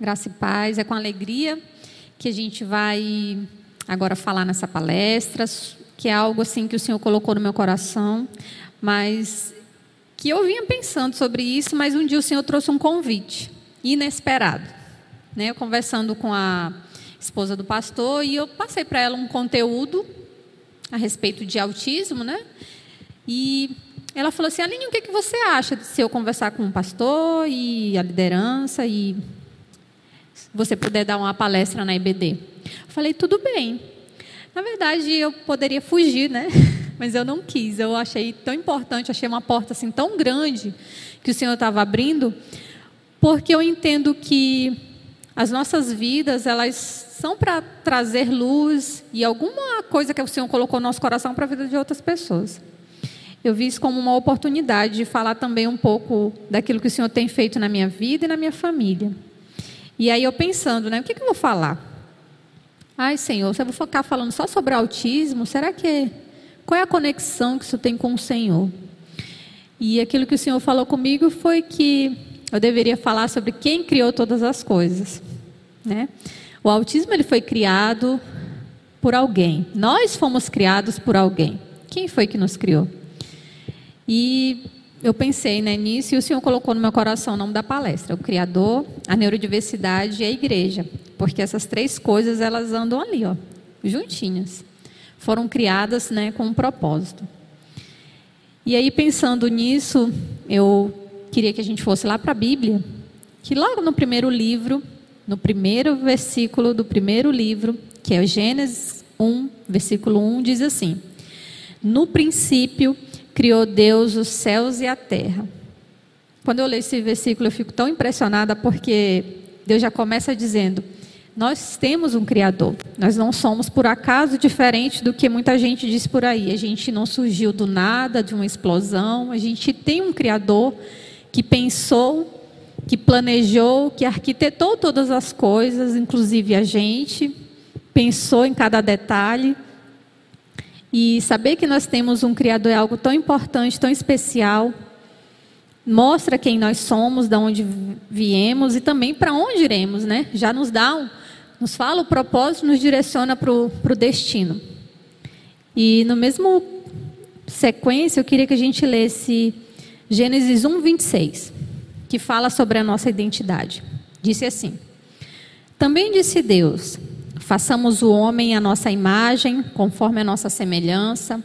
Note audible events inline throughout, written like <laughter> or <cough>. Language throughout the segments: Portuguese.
Graça e paz. É com alegria que a gente vai agora falar nessa palestra, que é algo assim que o Senhor colocou no meu coração, mas que eu vinha pensando sobre isso, mas um dia o Senhor trouxe um convite inesperado. Né? Eu conversando com a esposa do pastor e eu passei para ela um conteúdo a respeito de autismo, né? E ela falou assim: Aline, o que, que você acha de se eu conversar com o pastor e a liderança e você puder dar uma palestra na IBD. Eu falei, tudo bem. Na verdade, eu poderia fugir, né? <laughs> Mas eu não quis. Eu achei tão importante, achei uma porta assim tão grande que o Senhor estava abrindo, porque eu entendo que as nossas vidas, elas são para trazer luz e alguma coisa que o Senhor colocou no nosso coração para a vida de outras pessoas. Eu vi isso como uma oportunidade de falar também um pouco daquilo que o Senhor tem feito na minha vida e na minha família. E aí eu pensando, né, o que, que eu vou falar? Ai, Senhor, se eu vou ficar falando só sobre autismo, será que qual é a conexão que isso tem com o Senhor? E aquilo que o Senhor falou comigo foi que eu deveria falar sobre quem criou todas as coisas, né? O autismo ele foi criado por alguém. Nós fomos criados por alguém. Quem foi que nos criou? E eu pensei né, nisso e o Senhor colocou no meu coração o nome da palestra, o Criador, a Neurodiversidade e a Igreja, porque essas três coisas elas andam ali, ó, juntinhas. Foram criadas né, com um propósito. E aí, pensando nisso, eu queria que a gente fosse lá para a Bíblia, que logo no primeiro livro, no primeiro versículo do primeiro livro, que é Gênesis 1, versículo 1, diz assim: No princípio criou Deus os céus e a terra. Quando eu leio esse versículo, eu fico tão impressionada porque Deus já começa dizendo: Nós temos um Criador, nós não somos por acaso diferente do que muita gente diz por aí. A gente não surgiu do nada, de uma explosão, a gente tem um Criador que pensou, que planejou, que arquitetou todas as coisas, inclusive a gente, pensou em cada detalhe. E saber que nós temos um Criador é algo tão importante, tão especial. Mostra quem nós somos, de onde viemos e também para onde iremos, né? Já nos dá, um, nos fala o propósito, nos direciona para o destino. E no mesmo sequência, eu queria que a gente lesse Gênesis 1, 26, que fala sobre a nossa identidade. Disse assim: Também disse Deus: Façamos o homem à nossa imagem, conforme a nossa semelhança.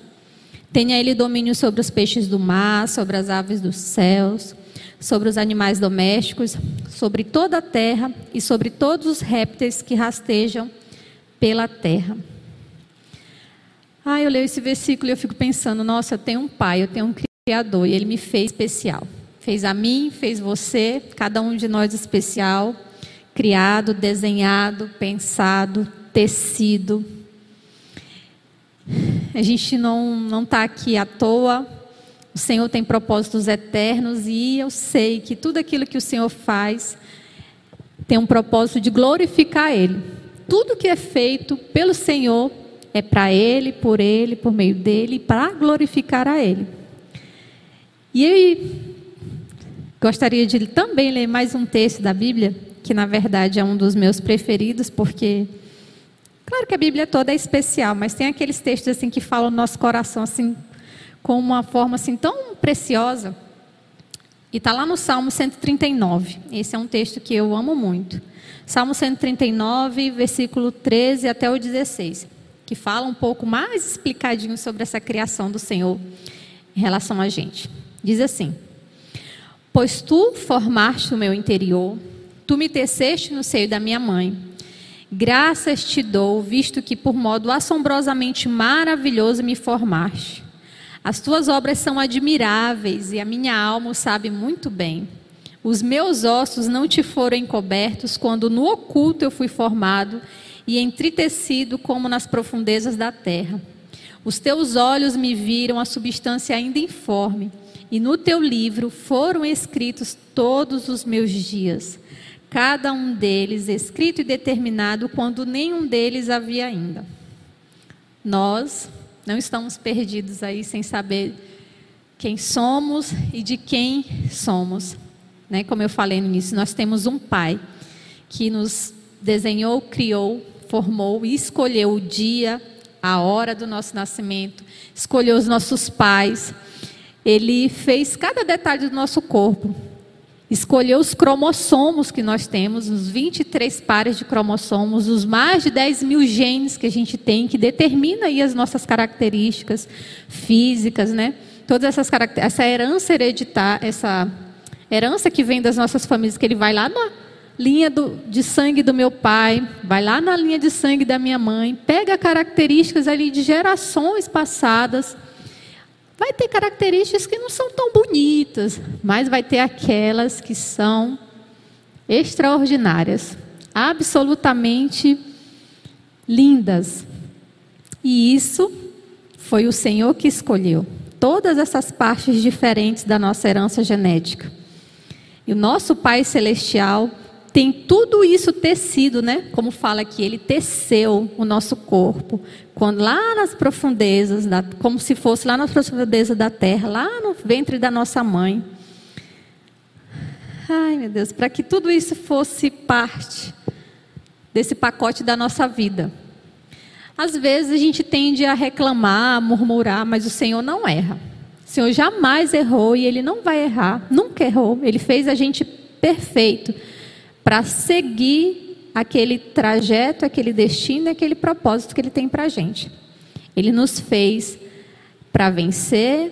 Tenha ele domínio sobre os peixes do mar, sobre as aves dos céus, sobre os animais domésticos, sobre toda a terra e sobre todos os répteis que rastejam pela terra. Ah, eu leio esse versículo e eu fico pensando, nossa, eu tenho um pai, eu tenho um criador e ele me fez especial. Fez a mim, fez você, cada um de nós especial criado, desenhado, pensado, tecido. A gente não não está aqui à toa. O Senhor tem propósitos eternos e eu sei que tudo aquilo que o Senhor faz tem um propósito de glorificar Ele. Tudo que é feito pelo Senhor é para Ele, por Ele, por meio dele, para glorificar a Ele. E eu gostaria de também ler mais um texto da Bíblia que na verdade é um dos meus preferidos, porque claro que a Bíblia toda é especial, mas tem aqueles textos assim que falam no nosso coração assim com uma forma assim tão preciosa. E está lá no Salmo 139. Esse é um texto que eu amo muito. Salmo 139, versículo 13 até o 16, que fala um pouco mais explicadinho sobre essa criação do Senhor em relação a gente. Diz assim: Pois tu formaste o meu interior, Tu me teceste no seio da minha mãe. Graças te dou, visto que por modo assombrosamente maravilhoso me formaste. As tuas obras são admiráveis e a minha alma o sabe muito bem. Os meus ossos não te foram encobertos quando no oculto eu fui formado e entritecido como nas profundezas da terra. Os teus olhos me viram a substância ainda informe, e no teu livro foram escritos todos os meus dias cada um deles escrito e determinado quando nenhum deles havia ainda. Nós não estamos perdidos aí sem saber quem somos e de quem somos. Né? Como eu falei no início, nós temos um Pai que nos desenhou, criou, formou e escolheu o dia, a hora do nosso nascimento, escolheu os nossos pais. Ele fez cada detalhe do nosso corpo. Escolheu os cromossomos que nós temos, os 23 pares de cromossomos, os mais de 10 mil genes que a gente tem, que determina aí as nossas características físicas, né? Todas essas essa herança hereditária, essa herança que vem das nossas famílias, que ele vai lá na linha do, de sangue do meu pai, vai lá na linha de sangue da minha mãe, pega características ali de gerações passadas Vai ter características que não são tão bonitas, mas vai ter aquelas que são extraordinárias, absolutamente lindas. E isso foi o Senhor que escolheu todas essas partes diferentes da nossa herança genética. E o nosso Pai Celestial tem tudo isso tecido, né? Como fala aqui, ele teceu o nosso corpo. Quando lá nas profundezas, da, como se fosse lá nas profundezas da terra, lá no ventre da nossa mãe. Ai, meu Deus, para que tudo isso fosse parte desse pacote da nossa vida. Às vezes a gente tende a reclamar, a murmurar, mas o Senhor não erra. O Senhor jamais errou e ele não vai errar, nunca errou. Ele fez a gente perfeito para seguir aquele trajeto, aquele destino, aquele propósito que Ele tem para a gente. Ele nos fez para vencer,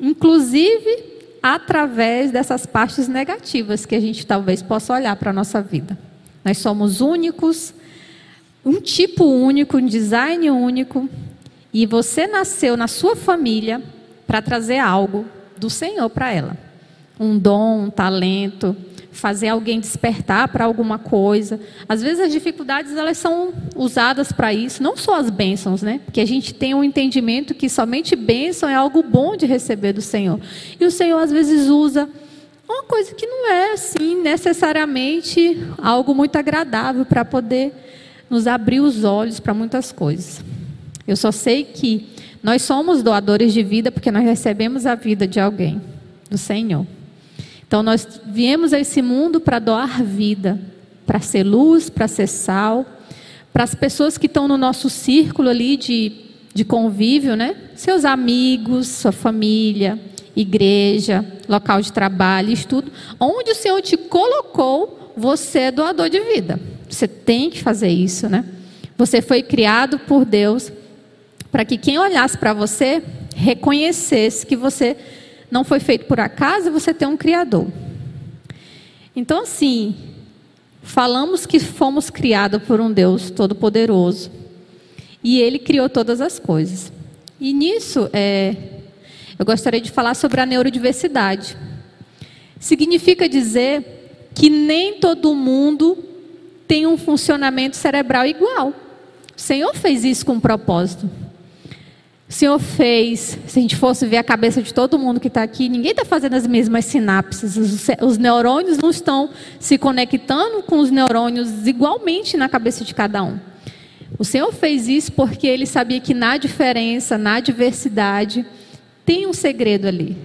inclusive através dessas partes negativas que a gente talvez possa olhar para a nossa vida. Nós somos únicos, um tipo único, um design único, e você nasceu na sua família para trazer algo do Senhor para ela. Um dom, um talento, fazer alguém despertar para alguma coisa. Às vezes as dificuldades elas são usadas para isso, não só as bênçãos, né? Porque a gente tem um entendimento que somente bênção é algo bom de receber do Senhor. E o Senhor às vezes usa uma coisa que não é assim necessariamente algo muito agradável para poder nos abrir os olhos para muitas coisas. Eu só sei que nós somos doadores de vida porque nós recebemos a vida de alguém, do Senhor. Então nós viemos a esse mundo para doar vida, para ser luz, para ser sal, para as pessoas que estão no nosso círculo ali de, de convívio, né? Seus amigos, sua família, igreja, local de trabalho, estudo, onde o Senhor te colocou, você é doador de vida. Você tem que fazer isso, né? Você foi criado por Deus para que quem olhasse para você reconhecesse que você não foi feito por acaso você tem um Criador. Então, assim, falamos que fomos criados por um Deus Todo-Poderoso. E Ele criou todas as coisas. E nisso, é, eu gostaria de falar sobre a neurodiversidade. Significa dizer que nem todo mundo tem um funcionamento cerebral igual. O Senhor fez isso com um propósito. O Senhor fez, se a gente fosse ver a cabeça de todo mundo que está aqui, ninguém está fazendo as mesmas sinapses. Os, os, neurônios não estão se conectando com os neurônios igualmente na cabeça de cada um. O Senhor fez isso porque Ele sabia que na diferença, na diversidade, tem um segredo ali.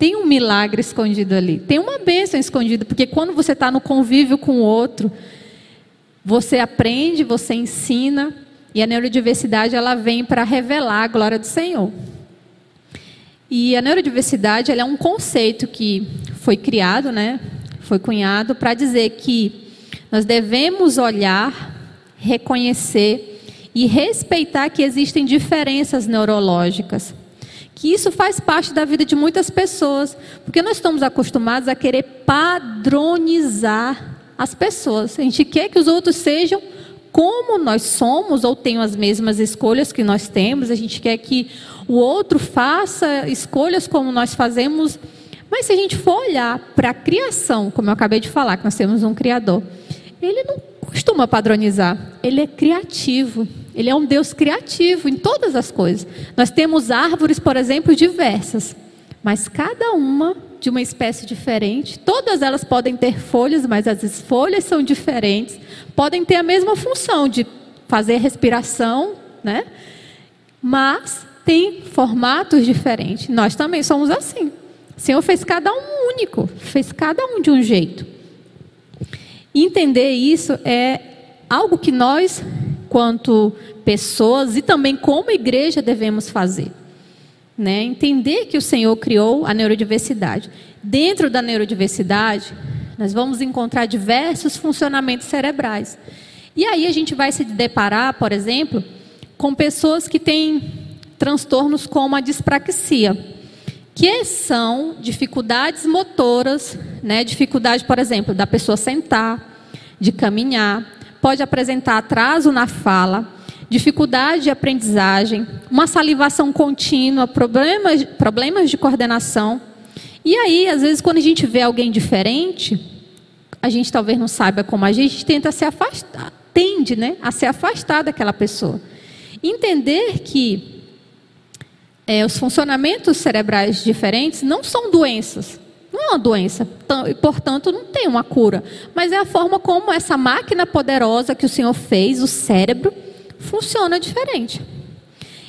Tem um milagre escondido ali. Tem uma bênção escondida. Porque quando você está no convívio com o outro, você aprende, você ensina e a neurodiversidade ela vem para revelar a glória do Senhor. E a neurodiversidade é um conceito que foi criado, né? Foi cunhado para dizer que nós devemos olhar, reconhecer e respeitar que existem diferenças neurológicas. Que isso faz parte da vida de muitas pessoas, porque nós estamos acostumados a querer padronizar as pessoas. A gente quer que os outros sejam como nós somos ou tenham as mesmas escolhas que nós temos, a gente quer que o outro faça escolhas como nós fazemos. Mas se a gente for olhar para a criação, como eu acabei de falar, que nós temos um Criador, ele não costuma padronizar, ele é criativo. Ele é um Deus criativo em todas as coisas. Nós temos árvores, por exemplo, diversas, mas cada uma de uma espécie diferente. Todas elas podem ter folhas, mas as folhas são diferentes. Podem ter a mesma função de fazer respiração, né? Mas tem formatos diferentes. Nós também somos assim. O Senhor fez cada um único, fez cada um de um jeito. Entender isso é algo que nós, quanto pessoas e também como igreja, devemos fazer. Né? Entender que o Senhor criou a neurodiversidade. Dentro da neurodiversidade, nós vamos encontrar diversos funcionamentos cerebrais. E aí a gente vai se deparar, por exemplo, com pessoas que têm transtornos como a dispraxia, que são dificuldades motoras, né? dificuldade, por exemplo, da pessoa sentar, de caminhar, pode apresentar atraso na fala, dificuldade de aprendizagem, uma salivação contínua, problemas, problemas de coordenação. E aí, às vezes, quando a gente vê alguém diferente, a gente talvez não saiba como a gente tenta se afastar, tende né, a se afastar daquela pessoa. Entender que é, os funcionamentos cerebrais diferentes não são doenças. Não é uma doença, e portanto não tem uma cura. Mas é a forma como essa máquina poderosa que o Senhor fez, o cérebro, funciona diferente.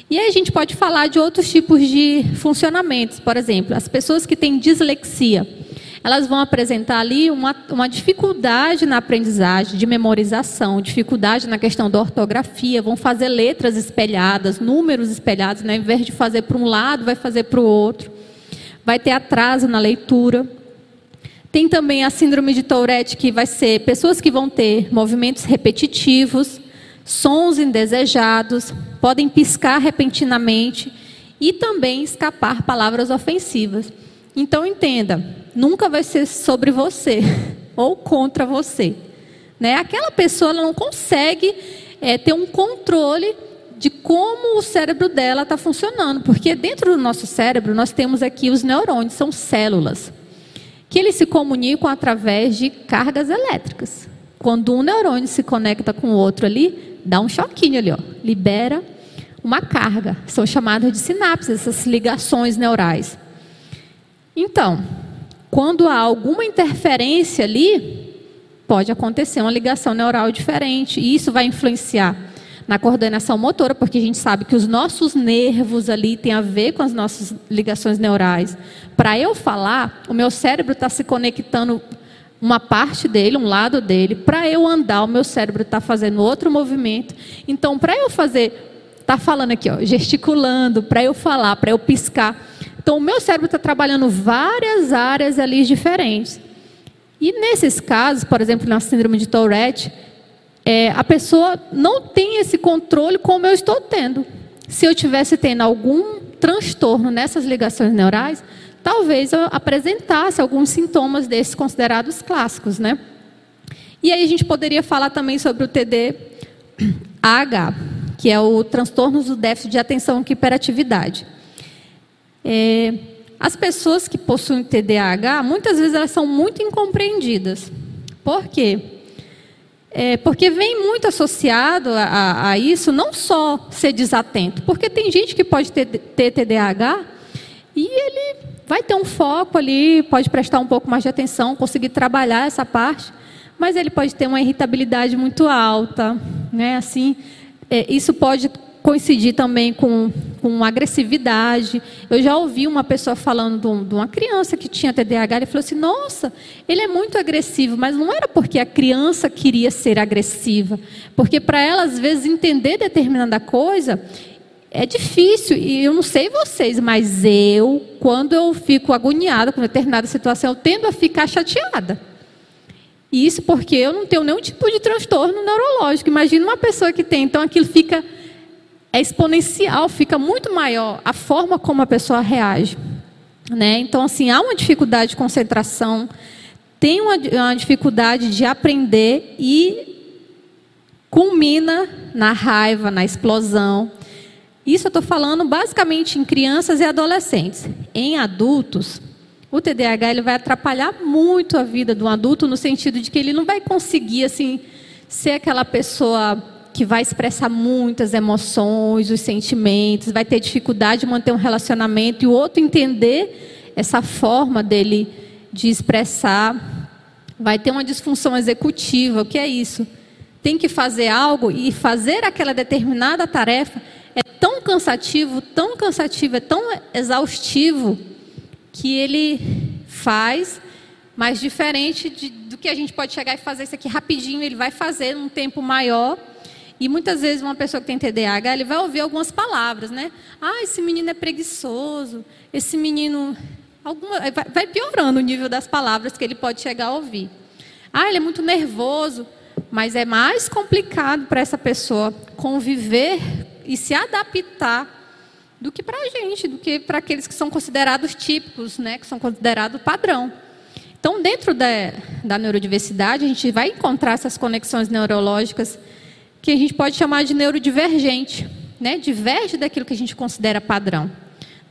E aí a gente pode falar de outros tipos de funcionamentos. Por exemplo, as pessoas que têm dislexia elas vão apresentar ali uma, uma dificuldade na aprendizagem, de memorização, dificuldade na questão da ortografia, vão fazer letras espelhadas, números espelhados, né? ao invés de fazer para um lado, vai fazer para o outro. Vai ter atraso na leitura. Tem também a síndrome de Tourette, que vai ser pessoas que vão ter movimentos repetitivos, sons indesejados, podem piscar repentinamente e também escapar palavras ofensivas. Então entenda, nunca vai ser sobre você <laughs> ou contra você. Né? Aquela pessoa não consegue é, ter um controle de como o cérebro dela está funcionando, porque dentro do nosso cérebro nós temos aqui os neurônios, são células, que eles se comunicam através de cargas elétricas. Quando um neurônio se conecta com o outro ali, dá um choquinho ali, ó, libera uma carga. São chamadas de sinapses, essas ligações neurais. Então, quando há alguma interferência ali, pode acontecer uma ligação neural diferente. E isso vai influenciar na coordenação motora, porque a gente sabe que os nossos nervos ali têm a ver com as nossas ligações neurais. Para eu falar, o meu cérebro está se conectando uma parte dele, um lado dele. Para eu andar, o meu cérebro está fazendo outro movimento. Então, para eu fazer, está falando aqui, ó, gesticulando, para eu falar, para eu piscar então, o meu cérebro está trabalhando várias áreas ali diferentes. E nesses casos, por exemplo, na síndrome de Tourette, é, a pessoa não tem esse controle como eu estou tendo. Se eu tivesse tendo algum transtorno nessas ligações neurais, talvez eu apresentasse alguns sintomas desses considerados clássicos, né? E aí a gente poderia falar também sobre o TDAH, que é o transtorno do déficit de atenção e hiperatividade. É, as pessoas que possuem TDAH, muitas vezes elas são muito incompreendidas. Por quê? É, porque vem muito associado a, a, a, isso não só ser desatento, porque tem gente que pode ter, ter TDAH e ele vai ter um foco ali, pode prestar um pouco mais de atenção, conseguir trabalhar essa parte, mas ele pode ter uma irritabilidade muito alta, né? Assim, é, isso pode coincidir também com, com agressividade. Eu já ouvi uma pessoa falando de, um, uma criança que tinha TDAH, ele falou assim: nossa, ele é muito agressivo, mas não era porque a criança queria ser agressiva, porque para ela, às vezes, entender determinada coisa é difícil, e eu não sei vocês, mas eu, quando eu fico agoniada com determinada situação, eu tendo a ficar chateada. Isso porque eu não tenho nenhum tipo de transtorno neurológico. Imagina uma pessoa que tem, então aquilo fica é exponencial, fica muito maior a forma como a pessoa reage. Né? Então, assim, há uma dificuldade de concentração, tem uma, uma dificuldade de aprender e culmina na raiva, na explosão. Isso eu estou falando basicamente em crianças e adolescentes. Em adultos, o TDAH ele vai atrapalhar muito a vida do adulto no sentido de que ele não vai conseguir assim ser aquela pessoa que vai expressar muitas emoções, os sentimentos, vai ter dificuldade de manter um relacionamento e o outro entender essa forma dele de expressar, vai ter uma disfunção executiva. O que é isso? Tem que fazer algo e fazer aquela determinada tarefa é tão cansativo, tão cansativo, é tão exaustivo que ele faz Mas diferente de, do que a gente pode chegar e fazer isso aqui rapidinho, ele vai fazer num tempo maior. E muitas vezes uma pessoa que tem TDAH, ele vai ouvir algumas palavras, né? Ah, esse menino é preguiçoso, esse menino. Alguma, vai piorando o nível das palavras que ele pode chegar a ouvir. Ah, ele é muito nervoso, mas é mais complicado para essa pessoa conviver e se adaptar do que para a gente, do que para aqueles que são considerados típicos, né, que são considerados padrão. Então, dentro da, da neurodiversidade, a gente vai encontrar essas conexões neurológicas que a gente pode chamar de neurodivergente, né? diverge daquilo que a gente considera padrão.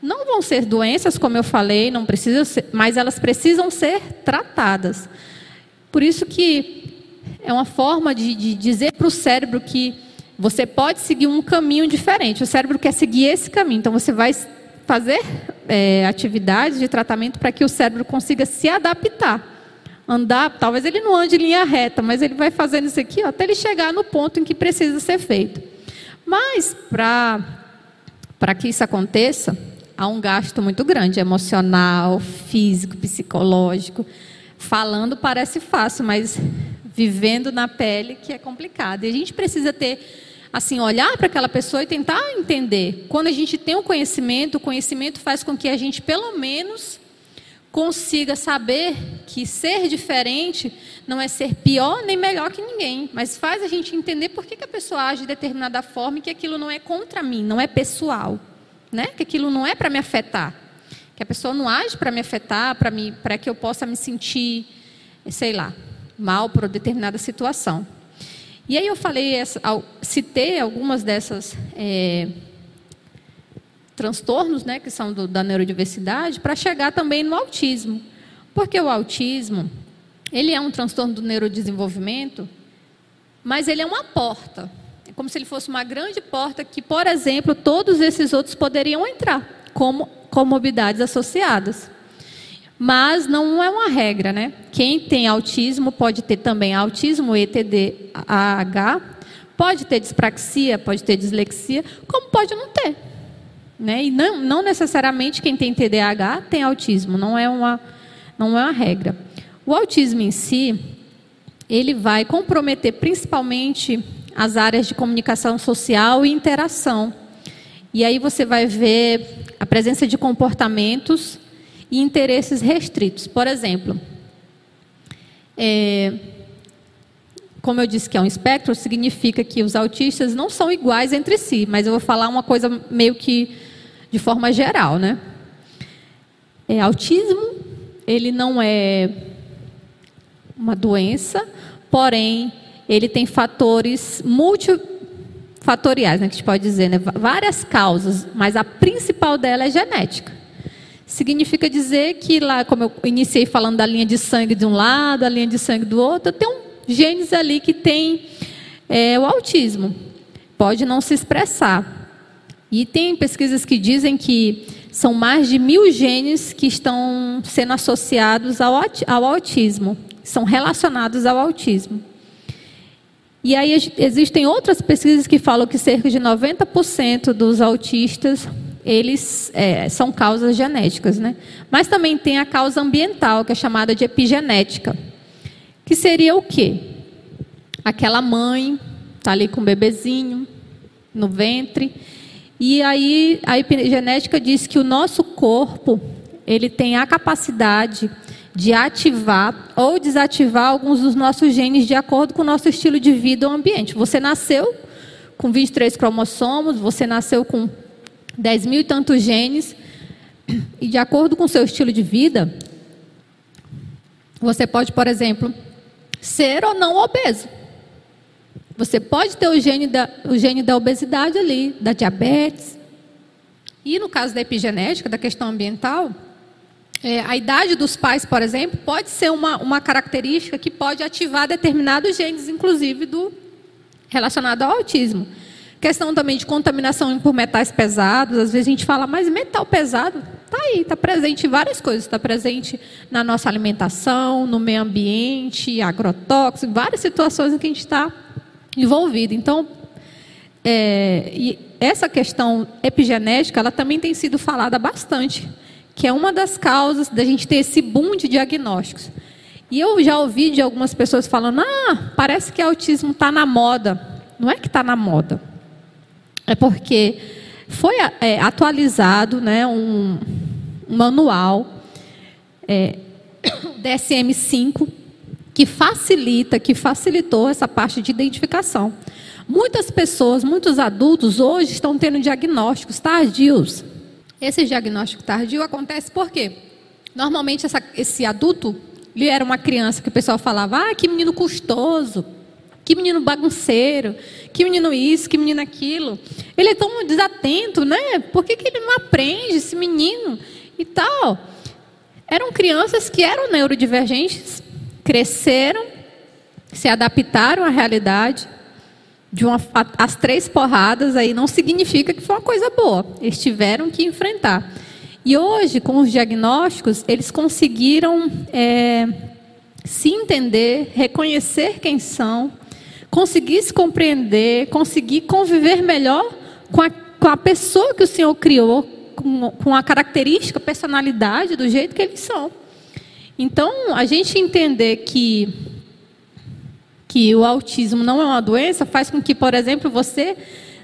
Não vão ser doenças, como eu falei, não precisa ser, mas elas precisam ser tratadas. Por isso que é uma forma de, de dizer para o cérebro que você pode seguir um caminho diferente. O cérebro quer seguir esse caminho, então você vai fazer é, atividades de tratamento para que o cérebro consiga se adaptar andar, talvez ele não ande em linha reta, mas ele vai fazendo isso aqui ó, até ele chegar no ponto em que precisa ser feito. Mas para que isso aconteça, há um gasto muito grande, emocional, físico, psicológico. Falando parece fácil, mas vivendo na pele que é complicado. E a gente precisa ter assim, olhar para aquela pessoa e tentar entender. Quando a gente tem o um conhecimento, o conhecimento faz com que a gente pelo menos consiga saber que ser diferente não é ser pior nem melhor que ninguém, mas faz a gente entender por que, que a pessoa age de determinada forma e que aquilo não é contra mim, não é pessoal, né? que aquilo não é para me afetar, que a pessoa não age para me afetar, para que eu possa me sentir, sei lá, mal por determinada situação. E aí eu falei, citei algumas dessas é, transtornos, né, que são do, da neurodiversidade, para chegar também no autismo. Porque o autismo, ele é um transtorno do neurodesenvolvimento, mas ele é uma porta. É como se ele fosse uma grande porta que, por exemplo, todos esses outros poderiam entrar como comorbidades associadas. Mas não é uma regra, né? Quem tem autismo pode ter também autismo, ETD, AH, pode ter dispraxia, pode ter dislexia, como pode não ter. Né? E não, não necessariamente quem tem TDAH tem autismo, não é uma, não é uma regra. O autismo em si, ele vai comprometer principalmente as áreas de comunicação social e interação. E aí você vai ver a presença de comportamentos e interesses restritos. Por exemplo, é, como eu disse que é um espectro, significa que os autistas não são iguais entre si, mas eu vou falar uma coisa meio que de forma geral, né? É, autismo, ele não é uma doença, porém, ele tem fatores multifatoriais, né, que a gente pode dizer, né? várias causas, mas a principal dela é genética. Significa dizer que lá, como eu iniciei falando da linha de sangue de um lado, a linha de sangue do outro, tem um genes ali que tem é, o autismo. Pode não se expressar, e tem pesquisas que dizem que são mais de mil genes que estão sendo associados ao, ao autismo, são relacionados ao autismo. E aí existem outras pesquisas que falam que cerca de 90% dos autistas eles é, são causas genéticas, né? Mas também tem a causa ambiental, que é chamada de epigenética, que seria o quê? Aquela mãe está ali com o bebezinho no ventre e aí a epigenética diz que o nosso corpo ele tem a capacidade de ativar ou desativar alguns dos nossos genes de acordo com o nosso estilo de vida ou ambiente. Você nasceu com 23 cromossomos, você nasceu com 10 mil e tantos genes, e de acordo com o seu estilo de vida, você pode, por exemplo, ser ou não obeso. Você pode ter o gene da, o gene da obesidade ali, da diabetes. E no caso da epigenética, da questão ambiental, é, a idade dos pais, por exemplo, pode ser uma, uma característica que pode ativar determinados genes, inclusive do relacionado ao autismo. Questão também de contaminação por metais pesados. Às vezes a gente fala, mas metal pesado está aí, está presente em várias coisas. Está presente na nossa alimentação, no meio ambiente, agrotóxico, várias situações em que a gente está envolvido. Então, é, e essa questão epigenética, ela também tem sido falada bastante, que é uma das causas da gente ter esse boom de diagnósticos. E eu já ouvi de algumas pessoas falando: ah, parece que autismo está na moda. Não é que está na moda. É porque foi é, atualizado né, um, um manual é, <coughs> DSM-5 que facilita, que facilitou essa parte de identificação. Muitas pessoas, muitos adultos hoje estão tendo diagnósticos tardios. Esse diagnóstico tardio acontece por quê? Normalmente essa, esse adulto, ele era uma criança que o pessoal falava, ah, que menino custoso, que menino bagunceiro, que menino isso, que menino aquilo. Ele é tão desatento, né? Por que, que ele não aprende, esse menino e tal? Eram crianças que eram neurodivergentes, cresceram, se adaptaram à realidade. De uma, as três porradas aí não significa que foi uma coisa boa. Eles tiveram que enfrentar. E hoje, com os diagnósticos, eles conseguiram é, se entender, reconhecer quem são, conseguir se compreender, conseguir conviver melhor com a, com a pessoa que o Senhor criou, com, com a característica, personalidade, do jeito que eles são. Então, a gente entender que, que o autismo não é uma doença faz com que, por exemplo, você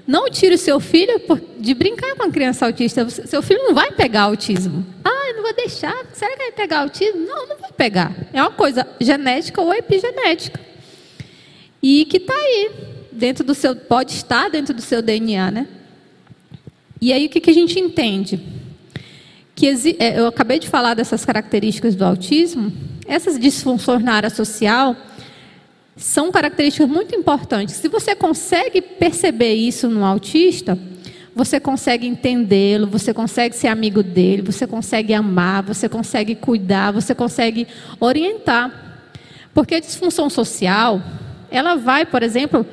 não tire o seu filho de brincar com a criança autista. Seu filho não vai pegar autismo. Ah, eu não vou deixar. Será que vai pegar autismo? Não, não vai pegar. É uma coisa genética ou epigenética. E que está aí, dentro do seu, pode estar dentro do seu DNA, né? E aí o que, que a gente entende? Que é, eu acabei de falar dessas características do autismo, essas disfunções na área social são características muito importantes. Se você consegue perceber isso no autista, você consegue entendê-lo, você consegue ser amigo dele, você consegue amar, você consegue cuidar, você consegue orientar. Porque a disfunção social, ela vai, por exemplo,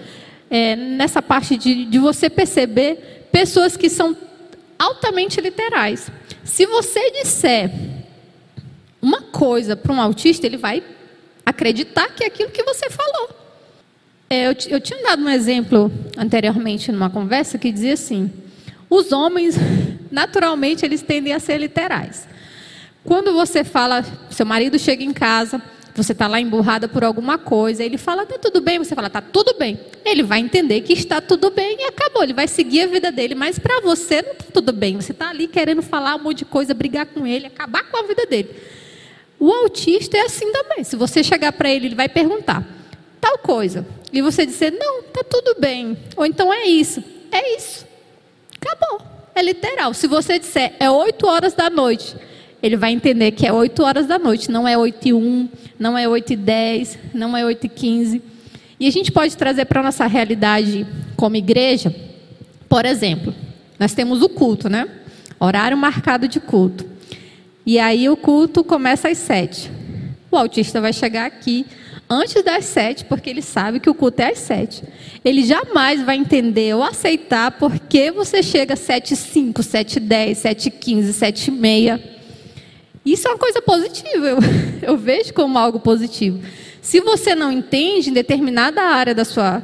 é, nessa parte de, de você perceber pessoas que são altamente literais. Se você disser uma coisa para um autista, ele vai acreditar que é aquilo que você falou. É, eu, eu tinha dado um exemplo anteriormente numa conversa que dizia assim: os homens, <laughs> naturalmente, eles tendem a ser literais. Quando você fala, seu marido chega em casa, você está lá emburrada por alguma coisa, ele fala, está tudo bem, você fala, está tudo bem. Ele vai entender que está tudo bem e acabou, ele vai seguir a vida dele, mas para você não está tudo bem, você está ali querendo falar um monte de coisa, brigar com ele, acabar com a vida dele. O autista é assim também. Se você chegar para ele, ele vai perguntar tal coisa. E você dizer, não, está tudo bem. Ou então é isso. É isso. Acabou. É literal. Se você disser, é 8 horas da noite, ele vai entender que é 8 horas da noite, não é 8 e 1, não é 8 e 10, não é 8 e 15. E a gente pode trazer para a nossa realidade como igreja, por exemplo, nós temos o culto, né? Horário marcado de culto. E aí o culto começa às sete. O autista vai chegar aqui antes das sete, porque ele sabe que o culto é às sete. Ele jamais vai entender ou aceitar porque você chega às sete e cinco, sete e dez, sete e quinze, sete e meia. Isso é uma coisa positiva, eu, <laughs> eu vejo como algo positivo. Se você não entende em determinada área da sua,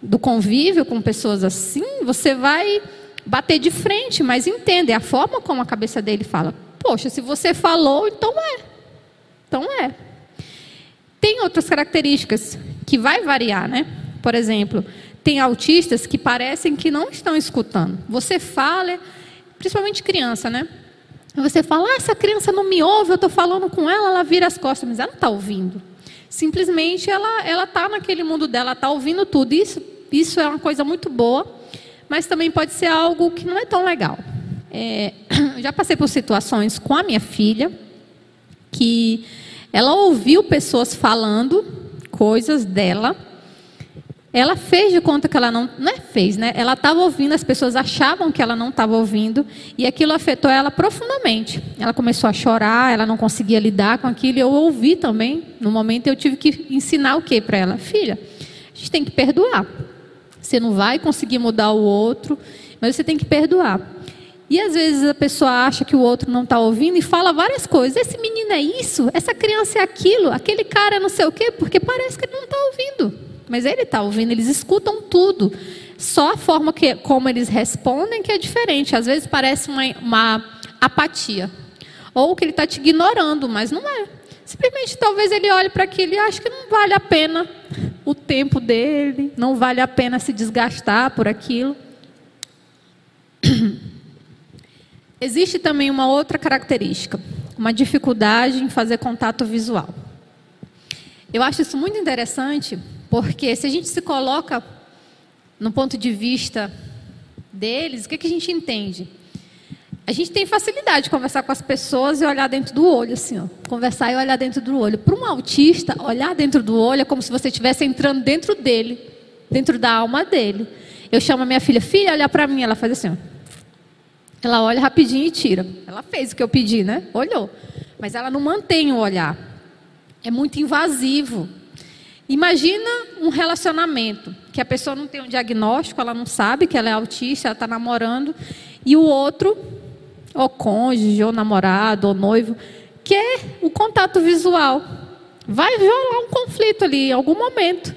do convívio com pessoas assim, você vai bater de frente, mas entende, é a forma como a cabeça dele fala. Poxa, se você falou, então é. Então é. Tem outras características que vai variar, né? Por exemplo, tem autistas que parecem que não estão escutando. Você fala, principalmente criança, né? Você fala, ah, essa criança não me ouve, eu estou falando com ela, ela vira as costas, mas ela não está ouvindo. Simplesmente ela está naquele mundo dela, está ouvindo tudo. Isso, isso é uma coisa muito boa, mas também pode ser algo que não é tão legal. É, <clears throat> já passei por situações com a minha filha que ela ouviu pessoas falando coisas dela. Ela fez de conta que ela não, não é fez, né? Ela estava ouvindo, as pessoas achavam que ela não estava ouvindo e aquilo afetou ela profundamente. Ela começou a chorar, ela não conseguia lidar com aquilo. E eu ouvi também. No momento eu tive que ensinar o que para ela, filha. A gente tem que perdoar. Você não vai conseguir mudar o outro, mas você tem que perdoar. E às vezes a pessoa acha que o outro não está ouvindo e fala várias coisas. Esse menino é isso, essa criança é aquilo, aquele cara é não sei o quê, porque parece que ele não está ouvindo. Mas ele está ouvindo, eles escutam tudo. Só a forma que, como eles respondem que é diferente. Às vezes parece uma, uma apatia. Ou que ele está te ignorando, mas não é. Simplesmente talvez ele olhe para aquilo e ache que não vale a pena o tempo dele, não vale a pena se desgastar por aquilo. <clears throat> Existe também uma outra característica, uma dificuldade em fazer contato visual. Eu acho isso muito interessante, porque se a gente se coloca no ponto de vista deles, o que, que a gente entende? A gente tem facilidade de conversar com as pessoas e olhar dentro do olho, assim, ó. Conversar e olhar dentro do olho. Para um autista, olhar dentro do olho é como se você estivesse entrando dentro dele, dentro da alma dele. Eu chamo a minha filha, filha, olha para mim. Ela faz assim, ó. Ela olha rapidinho e tira. Ela fez o que eu pedi, né? Olhou. Mas ela não mantém o olhar. É muito invasivo. Imagina um relacionamento que a pessoa não tem um diagnóstico, ela não sabe que ela é autista, ela está namorando, e o outro ou cônjuge, ou namorado, ou noivo, quer o contato visual. Vai rolar um conflito ali em algum momento.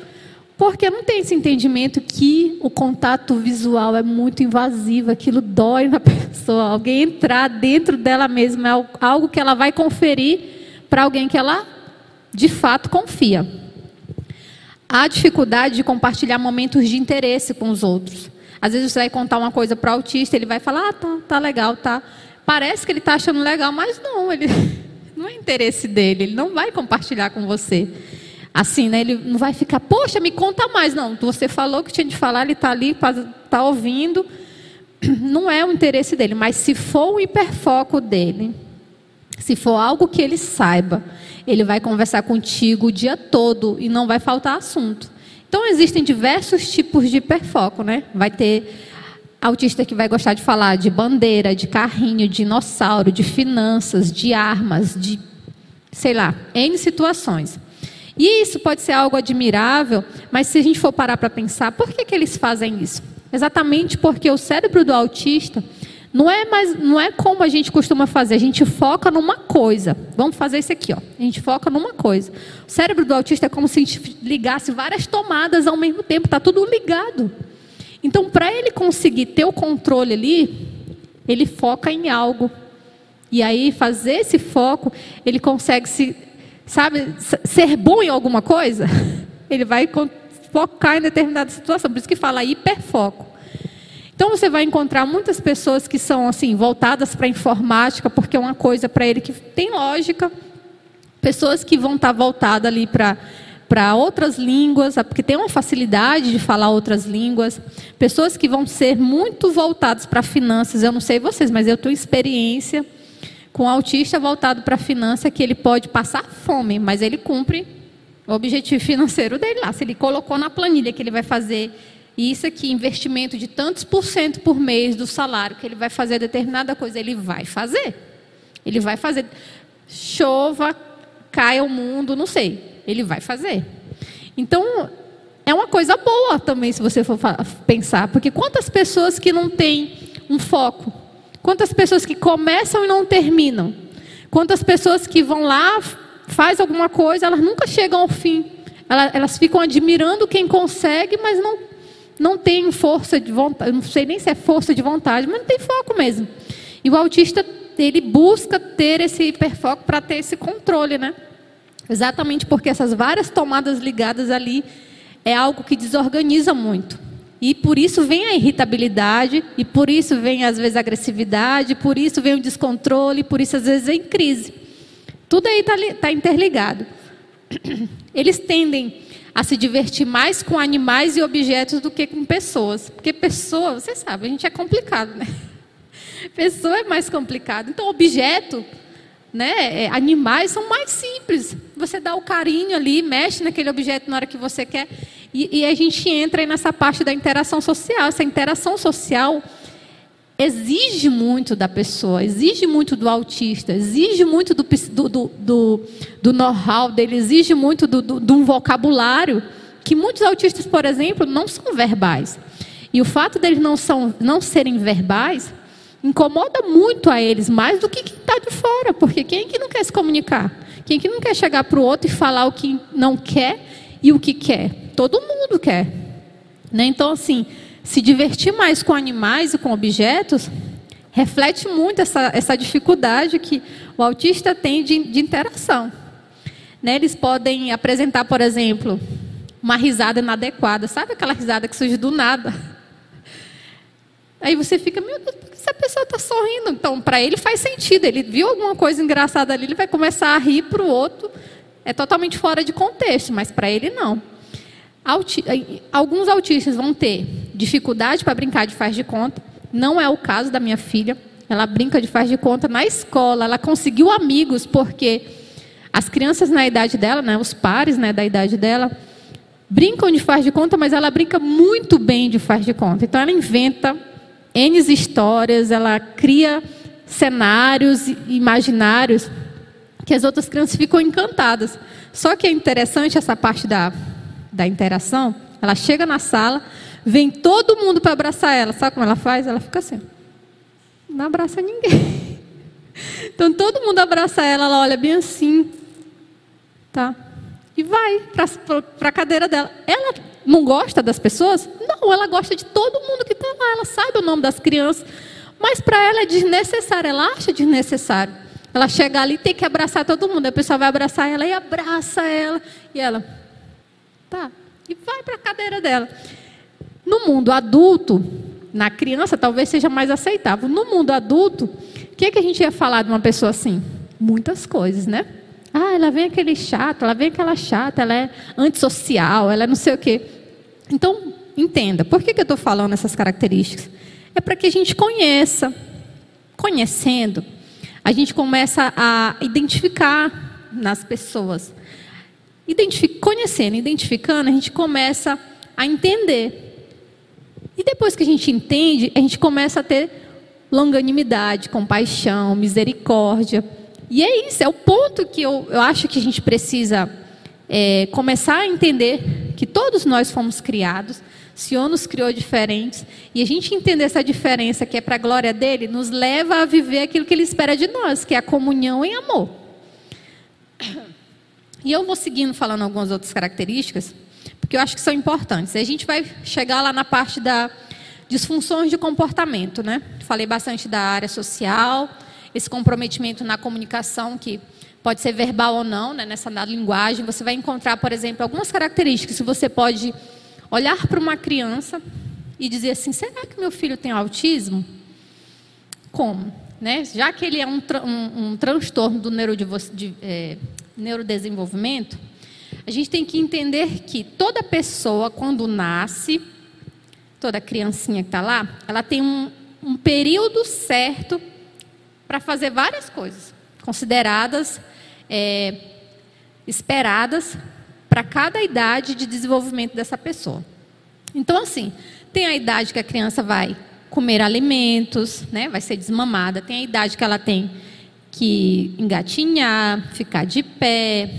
Porque não tem esse entendimento que o contato visual é muito invasivo, aquilo dói na <laughs> pessoa. Alguém entrar dentro dela mesma é algo que ela vai conferir para alguém que ela de fato confia. Há dificuldade de compartilhar momentos de interesse com os outros. Às vezes você vai contar uma coisa para o autista, ele vai falar, ah, tá, tá legal, tá. Parece que ele está achando legal, mas não, ele <laughs> não é interesse dele, ele não vai compartilhar com você. Assim, né? Ele não vai ficar, poxa, me conta mais. Não, você falou que tinha de falar, ele está ali, está ouvindo. <clears throat> Não é o interesse dele, mas se for o hiperfoco dele, se for algo que ele saiba, ele vai conversar contigo o dia todo e não vai faltar assunto. Então existem diversos tipos de hiperfoco, né? Vai ter autista que vai gostar de falar de bandeira, de carrinho, de dinossauro, de finanças, de armas, de sei lá, N situações. E isso pode ser algo admirável, mas se a gente for parar para pensar, por que, que eles fazem isso? Exatamente porque o cérebro do autista não é mais, não é como a gente costuma fazer. A gente foca numa coisa. Vamos fazer isso aqui, ó. A gente foca numa coisa. O cérebro do autista é como se a gente ligasse várias tomadas ao mesmo tempo. Está tudo ligado. Então, para ele conseguir ter o controle ali, ele foca em algo. E aí, fazer esse foco, ele consegue se, sabe, ser bom em alguma coisa. <laughs> Ele vai focar em determinada situação. Por isso que fala hiperfoco. Então você vai encontrar muitas pessoas que são assim voltadas para a informática, porque é uma coisa para ele que tem lógica. Pessoas que vão estar voltadas ali para para outras línguas, porque tem uma facilidade de falar outras línguas. Pessoas que vão ser muito voltadas para finanças. Eu não sei vocês, mas eu tenho experiência com um autista voltado para finança que ele pode passar fome, mas ele cumpre o objetivo financeiro dele lá. Se ele colocou na planilha que ele vai fazer isso aqui, investimento de tantos por cento por mês do salário, que ele vai fazer determinada coisa, ele vai fazer. Ele vai fazer. Chova, caia o mundo, não sei. Ele vai fazer. Então, é uma coisa boa também, se você for pensar, porque quantas pessoas que não têm um foco? Quantas pessoas que começam e não terminam? Quantas pessoas que vão lá, faz alguma coisa, elas nunca chegam ao fim. Elas, elas ficam admirando quem consegue, mas não não tem força de vontade, não sei nem se é força de vontade, mas não tem foco mesmo. E o autista, ele busca ter esse hiperfoco para ter esse controle, né? Exatamente porque essas várias tomadas ligadas ali é algo que desorganiza muito. E por isso vem a irritabilidade, e por isso vem às vezes a agressividade, por isso vem o descontrole, por isso às vezes vem crise. Tudo aí está tá interligado. <clears throat> Eles tendem a se divertir mais com animais e objetos do que com pessoas. Porque pessoa, você sabe, a gente é complicado, né? <laughs> Pessoa é mais complicado. Então, objeto, né? É, animais são mais simples. Você dá o carinho ali, mexe naquele objeto na hora que você quer. E, e a gente entra aí nessa parte da interação social. Essa interação social exige muito da pessoa, exige muito do autista, exige muito do, do, do, do know-how dele, exige muito do, do, de um vocabulário que muitos autistas, por exemplo, não são verbais. E o fato deles não, são, não serem verbais incomoda muito a eles, mais do que quem está de fora, porque quem é que não quer se comunicar? Quem é que não quer chegar para o outro e falar o que não quer e o que quer? Todo mundo quer. Né? Então, assim, se divertir mais com animais e com objetos reflete muito essa, essa dificuldade que o autista tem de, de interação. Né? Eles podem apresentar, por exemplo, uma risada inadequada. Sabe aquela risada que surge do nada? Aí você fica, meu Deus, por que essa pessoa está sorrindo? Então, para ele faz sentido. Ele viu alguma coisa engraçada ali, ele vai começar a rir para o outro. É totalmente fora de contexto, mas para ele não. Auti alguns autistas vão ter dificuldade para brincar de faz de conta. Não é o caso da minha filha. Ela brinca de faz de conta na escola. Ela conseguiu amigos porque as crianças na idade dela, né, os pares né, da idade dela, brincam de faz de conta, mas ela brinca muito bem de faz de conta. Então ela inventa N histórias, ela cria cenários imaginários que as outras crianças ficam encantadas. Só que é interessante essa parte da, da interação. Ela chega na sala, vem todo mundo para abraçar ela. Sabe como ela faz? Ela fica assim. Não abraça ninguém. <laughs> Então todo mundo abraça ela, ela olha bem assim. Tá? E vai para a cadeira dela. Ela não gosta das pessoas? Não, ela gosta de todo mundo que está lá. Ela sabe o nome das crianças. Mas para ela é desnecessário. Ela acha desnecessário. Ela chega ali e tem que abraçar todo mundo. A pessoa vai abraçar ela e abraça ela. E ela, tá. E vai para a cadeira dela. No mundo adulto, na criança talvez seja mais aceitável. No mundo adulto, o que, é que a gente ia falar de uma pessoa assim? Muitas coisas, né? Ah, ela vem aquele chato, ela vem aquela chata, ela é antissocial, ela é não sei o quê. Então, entenda, por que, que eu estou falando essas características? É para que a gente conheça. Conhecendo, a gente começa a identificar nas pessoas. Identific, conhecendo, identificando, a gente começa a entender. E depois que a gente entende, a gente começa a ter longanimidade, compaixão, misericórdia. E é isso, é o ponto que eu, eu acho que a gente precisa é, começar a entender que todos nós fomos criados o Senhor nos criou diferentes. E a gente entender essa diferença que é para a glória dele, nos leva a viver aquilo que ele espera de nós, que é a comunhão em amor. E eu vou seguindo falando algumas outras características, porque eu acho que são importantes. a gente vai chegar lá na parte da disfunções de comportamento, né? Falei bastante da área social, esse comprometimento na comunicação que pode ser verbal ou não, né? nessa linguagem. Você vai encontrar, por exemplo, algumas características que você pode olhar para uma criança e dizer assim: será que meu filho tem autismo? Como? Né? Já que ele é um, um, um transtorno do de, é, neurodesenvolvimento, a gente tem que entender que toda pessoa, quando nasce, toda criancinha que está lá, ela tem um, um período certo para fazer várias coisas, consideradas é, esperadas para cada idade de desenvolvimento dessa pessoa. Então, assim, tem a idade que a criança vai comer alimentos, né, vai ser desmamada, tem a idade que ela tem que engatinhar, ficar de pé,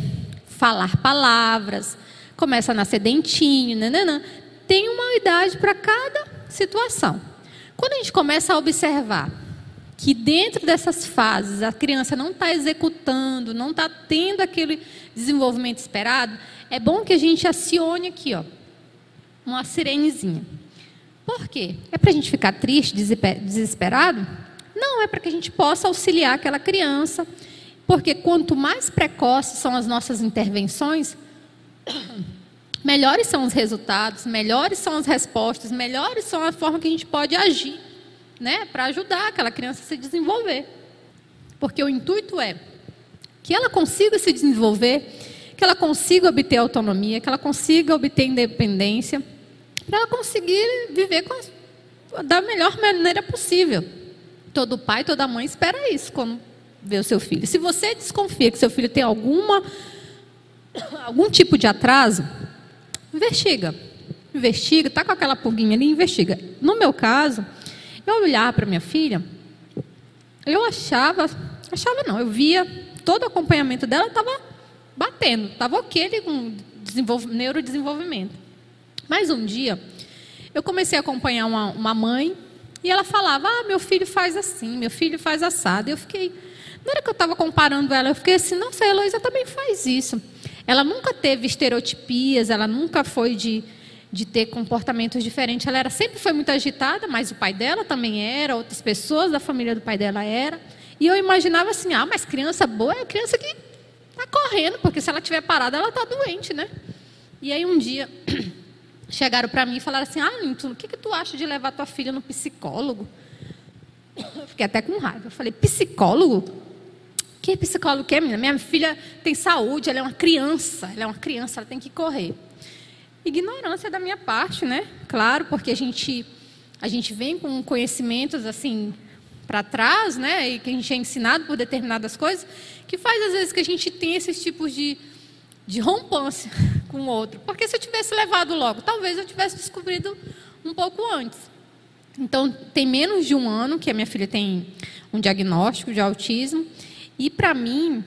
falar palavras, começa a nascer dentinho, nananã. Tem uma idade para cada situação. Quando a gente começa a observar que dentro dessas fases a criança não está executando, não está tendo aquele desenvolvimento esperado, é bom que a gente acione aqui, ó, uma sirenezinha. Por quê? É para a gente ficar triste, desesperado? Não, é para que a gente possa auxiliar aquela criança. Porque quanto mais precoces são as nossas intervenções, <coughs> melhores são os resultados, melhores são as respostas, melhores são a forma que a gente pode agir, né, para ajudar aquela criança a se desenvolver. Porque o intuito é que ela consiga se desenvolver que ela consiga obter autonomia, que ela consiga obter independência, para ela conseguir viver da melhor maneira possível. Todo pai, toda mãe espera isso quando vê o seu filho. Se você desconfia que seu filho tem alguma algum tipo de atraso, investiga. Investiga, tá com aquela pulguinha ali, investiga. No meu caso, eu olhava para minha filha, eu achava, achava não, eu via todo o acompanhamento dela estava batendo. Estava ok com neurodesenvolvimento. Mas um dia, eu comecei a acompanhar uma, uma mãe e ela falava: Ah, meu filho faz assim, meu filho faz assado. Eu fiquei. Não era que eu estava comparando ela, eu fiquei assim: Nossa, a Heloísa também faz isso. Ela nunca teve estereotipias, ela nunca foi de, de ter comportamentos diferentes. Ela era, sempre foi muito agitada, mas o pai dela também era, outras pessoas da família do pai dela era. E eu imaginava assim: Ah, mas criança boa é criança que tá correndo, porque se ela estiver parada, ela tá doente, né? E aí um dia <clears throat> chegaram para mim e falaram assim: Ah, Linton, o que, que tu acha de levar tua filha no psicólogo? Eu fiquei até com raiva. Eu falei: Psicólogo? Que psicólogo que é, menina? Minha filha tem saúde, ela é uma criança, ela é uma criança, ela tem que correr. Ignorância da minha parte, né? Claro, porque a gente a gente vem com conhecimentos assim para trás, né? E que a gente é ensinado por determinadas coisas, que faz às vezes que a gente tem esses tipos de, de rompância <laughs> com o outro. Porque se eu tivesse levado logo, talvez eu tivesse descobrido um pouco antes. Então, tem menos de um ano que a minha filha tem um diagnóstico de autismo. E para mim,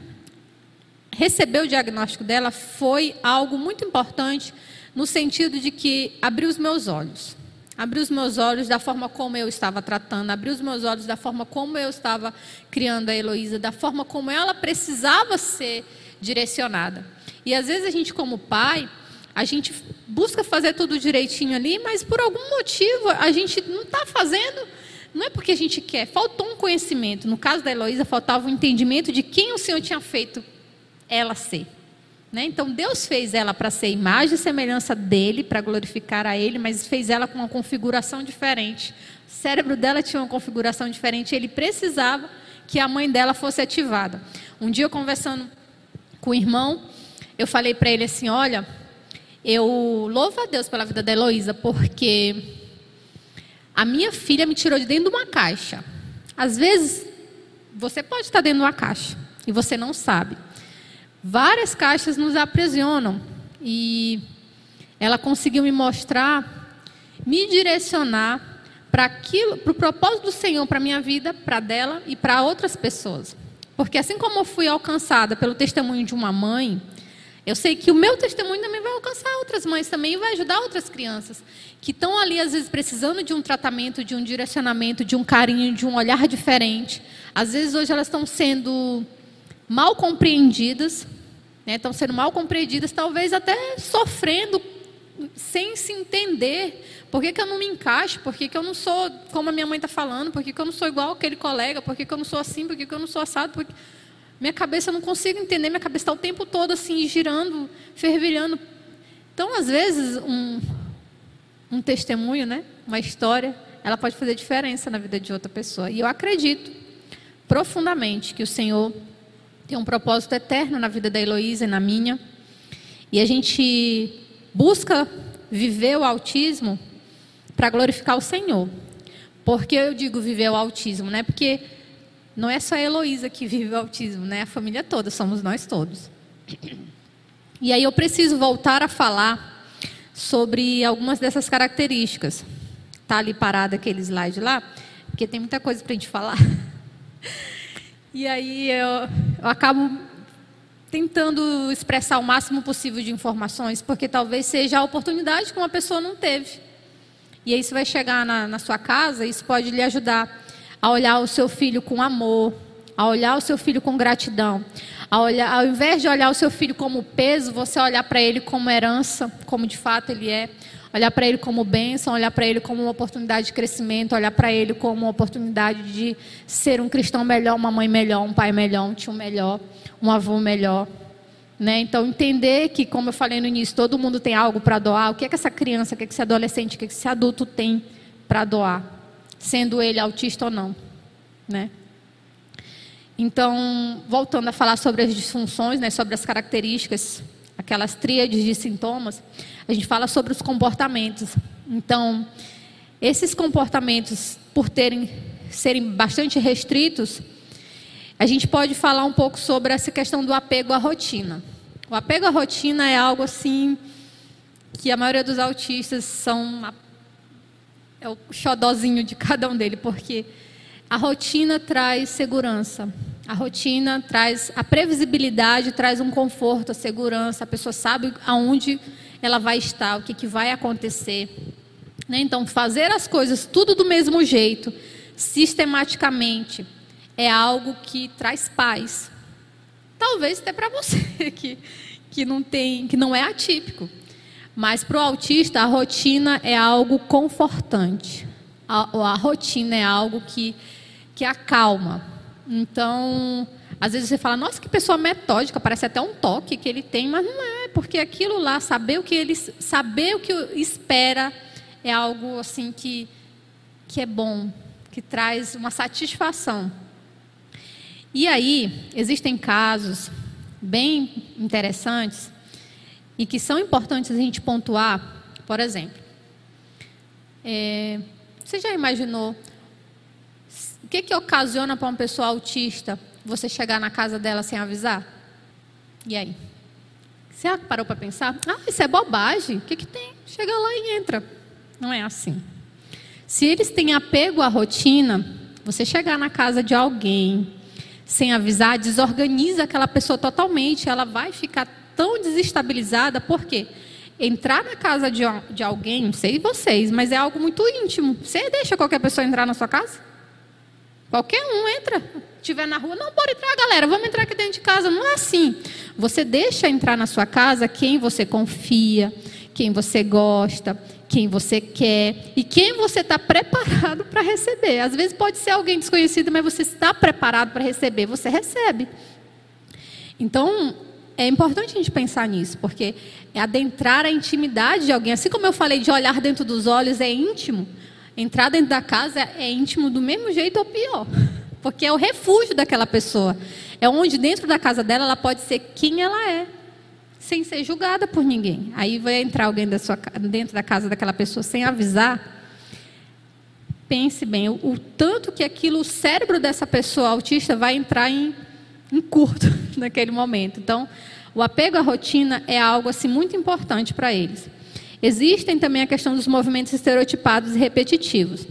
receber o diagnóstico dela foi algo muito importante no sentido de que abriu os meus olhos. Abriu os meus olhos da forma como eu estava tratando, abriu os meus olhos da forma como eu estava criando a Heloísa, da forma como ela precisava ser direcionada. E às vezes a gente, como pai, a gente busca fazer tudo direitinho ali, mas por algum motivo a gente não está fazendo. Não é porque a gente quer, faltou um conhecimento. No caso da Heloísa, faltava o um entendimento de quem o Senhor tinha feito ela ser. Né? Então Deus fez ela para ser imagem e semelhança dele, para glorificar a ele, mas fez ela com uma configuração diferente. O cérebro dela tinha uma configuração diferente, ele precisava que a mãe dela fosse ativada. Um dia conversando com o irmão, eu falei para ele assim: Olha, eu louvo a Deus pela vida da Heloísa, porque a minha filha me tirou de dentro de uma caixa. Às vezes, você pode estar dentro de uma caixa e você não sabe. Várias caixas nos aprisionam e ela conseguiu me mostrar, me direcionar para aquilo, para o propósito do Senhor para minha vida, para dela e para outras pessoas. Porque assim como eu fui alcançada pelo testemunho de uma mãe, eu sei que o meu testemunho também vai alcançar outras mães também e vai ajudar outras crianças que estão ali às vezes precisando de um tratamento, de um direcionamento, de um carinho, de um olhar diferente. Às vezes hoje elas estão sendo mal compreendidas né, estão sendo mal compreendidas, talvez até sofrendo, sem se entender. Por que, que eu não me encaixo? Por que, que eu não sou como a minha mãe está falando? Por que, que eu não sou igual aquele colega? Por que, que eu não sou assim? Por que, que eu não sou assado? Porque minha cabeça eu não consigo entender, minha cabeça está o tempo todo assim, girando, fervilhando. Então, às vezes, um, um testemunho, né, uma história, ela pode fazer diferença na vida de outra pessoa. E eu acredito profundamente que o Senhor tem um propósito eterno na vida da Heloísa e na minha. E a gente busca viver o autismo para glorificar o Senhor. Porque eu digo viver o autismo, né? Porque não é só a Heloísa que vive o autismo, né? A família toda, somos nós todos. E aí eu preciso voltar a falar sobre algumas dessas características. Tá ali parado aquele slide lá, porque tem muita coisa para a gente falar. E aí eu, eu acabo tentando expressar o máximo possível de informações, porque talvez seja a oportunidade que uma pessoa não teve. E aí, isso vai chegar na, na sua casa, isso pode lhe ajudar a olhar o seu filho com amor, a olhar o seu filho com gratidão, olhar, ao invés de olhar o seu filho como peso, você olhar para ele como herança, como de fato ele é olhar para ele como bênção, olhar para ele como uma oportunidade de crescimento, olhar para ele como uma oportunidade de ser um cristão melhor, uma mãe melhor, um pai melhor, um tio melhor, um avô melhor. Né? Então, entender que, como eu falei no início, todo mundo tem algo para doar. O que é que essa criança, o que é que esse adolescente, o que é que esse adulto tem para doar, sendo ele autista ou não. Né? Então, voltando a falar sobre as disfunções, né, sobre as características, aquelas tríades de sintomas, a gente fala sobre os comportamentos. Então, esses comportamentos, por terem serem bastante restritos, a gente pode falar um pouco sobre essa questão do apego à rotina. O apego à rotina é algo assim que a maioria dos autistas são é o xodozinho de cada um dele, porque a rotina traz segurança. A rotina traz a previsibilidade, traz um conforto, a segurança. A pessoa sabe aonde ela vai estar, o que, que vai acontecer. Né? Então, fazer as coisas tudo do mesmo jeito, sistematicamente, é algo que traz paz. Talvez até para você <laughs> que, que não tem, que não é atípico. Mas para o autista, a rotina é algo confortante. A, a rotina é algo que, que acalma. Então, Às vezes você fala, nossa, que pessoa metódica, parece até um toque que ele tem, mas não é, porque aquilo lá, saber o que ele saber o que espera é algo assim que que é bom, que traz uma satisfação. E aí, existem casos bem interessantes e que são importantes a gente pontuar, por exemplo. É, você já imaginou o que, que ocasiona para uma pessoa autista você chegar na casa dela sem avisar? E aí? Você parou para pensar? Ah, isso é bobagem. O que, que tem? Chega lá e entra. Não é assim. Se eles têm apego à rotina, você chegar na casa de alguém sem avisar, desorganiza aquela pessoa totalmente. Ela vai ficar tão desestabilizada, por quê? Entrar na casa de, de alguém, não sei vocês, mas é algo muito íntimo. Você deixa qualquer pessoa entrar na sua casa? Qualquer um entra. Estiver na rua, não, pode entrar, galera, vamos entrar aqui dentro de casa. Não é assim. Você deixa entrar na sua casa quem você confia, quem você gosta, quem você quer e quem você está preparado para receber. Às vezes pode ser alguém desconhecido, mas você está preparado para receber, você recebe. Então, é importante a gente pensar nisso, porque é adentrar a intimidade de alguém. Assim como eu falei de olhar dentro dos olhos é íntimo, entrar dentro da casa é íntimo do mesmo jeito ou pior. <laughs> Porque é o refúgio daquela pessoa. É onde dentro da casa dela ela pode ser quem ela é sem ser julgada por ninguém. Aí vai entrar alguém da sua, dentro da casa daquela pessoa sem avisar. Pense bem, o, o tanto que aquilo, o cérebro dessa pessoa autista vai entrar em, em curto <laughs> naquele momento. Então, o apego à rotina é algo assim muito importante para eles. Existem também a questão dos movimentos estereotipados e repetitivos.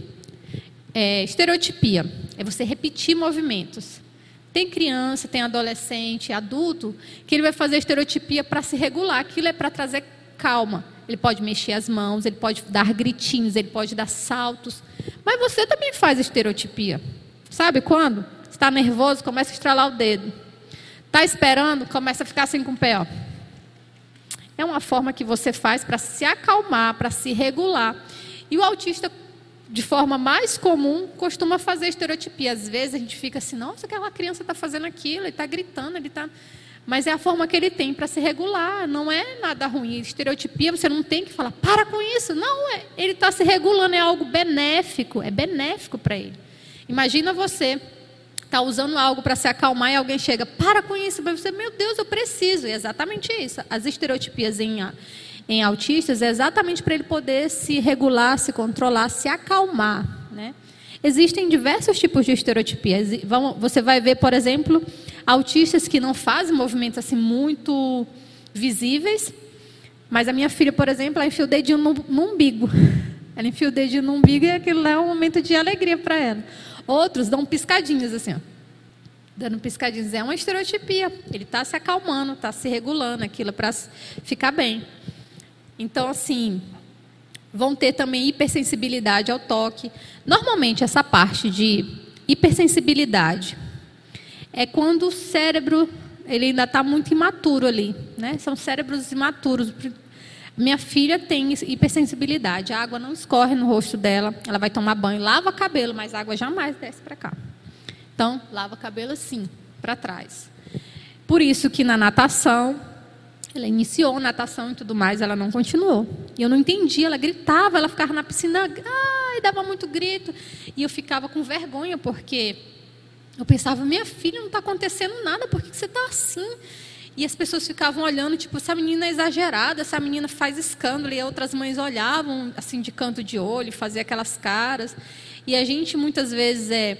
É, estereotipia é você repetir movimentos. Tem criança, tem adolescente, adulto, que ele vai fazer estereotipia para se regular. Aquilo é para trazer calma. Ele pode mexer as mãos, ele pode dar gritinhos, ele pode dar saltos. Mas você também faz estereotipia. Sabe quando? Está nervoso, começa a estralar o dedo. Está esperando, começa a ficar assim com o pé. Ó. É uma forma que você faz para se acalmar, para se regular. E o autista de forma mais comum, costuma fazer estereotipia. Às vezes a gente fica assim, nossa, aquela criança está fazendo aquilo, ele está gritando, ele está. Mas é a forma que ele tem para se regular, não é nada ruim. Estereotipia, você não tem que falar, para com isso. Não, é, ele está se regulando, é algo benéfico, é benéfico para ele. Imagina você está usando algo para se acalmar e alguém chega, para com isso, você, meu Deus, eu preciso. E é exatamente isso. As estereotipias em, em autistas é exatamente para ele poder se regular, se controlar, se acalmar. Né? Existem diversos tipos de estereotipias. Você vai ver, por exemplo, autistas que não fazem movimentos assim muito visíveis, mas a minha filha, por exemplo, ela enfia o dedinho no, no umbigo. <laughs> Ela enfia o dedinho no umbigo e aquilo lá é um momento de alegria para ela. Outros dão piscadinhas assim, ó. Dando piscadinhas. É uma estereotipia. Ele está se acalmando, está se regulando aquilo para ficar bem. Então, assim, vão ter também hipersensibilidade ao toque. Normalmente, essa parte de hipersensibilidade é quando o cérebro ele ainda está muito imaturo ali, né? São cérebros imaturos. Minha filha tem hipersensibilidade. A água não escorre no rosto dela. Ela vai tomar banho, lava cabelo, mas a água jamais desce para cá. Então, lava cabelo assim, para trás. Por isso que na natação ela iniciou natação e tudo mais, ela não continuou. E eu não entendia, ela gritava, ela ficava na piscina, ai, dava muito grito. E eu ficava com vergonha, porque eu pensava, minha filha, não está acontecendo nada, por que você está assim? E as pessoas ficavam olhando, tipo, essa menina é exagerada, essa menina faz escândalo. E outras mães olhavam, assim, de canto de olho, faziam aquelas caras. E a gente, muitas vezes, é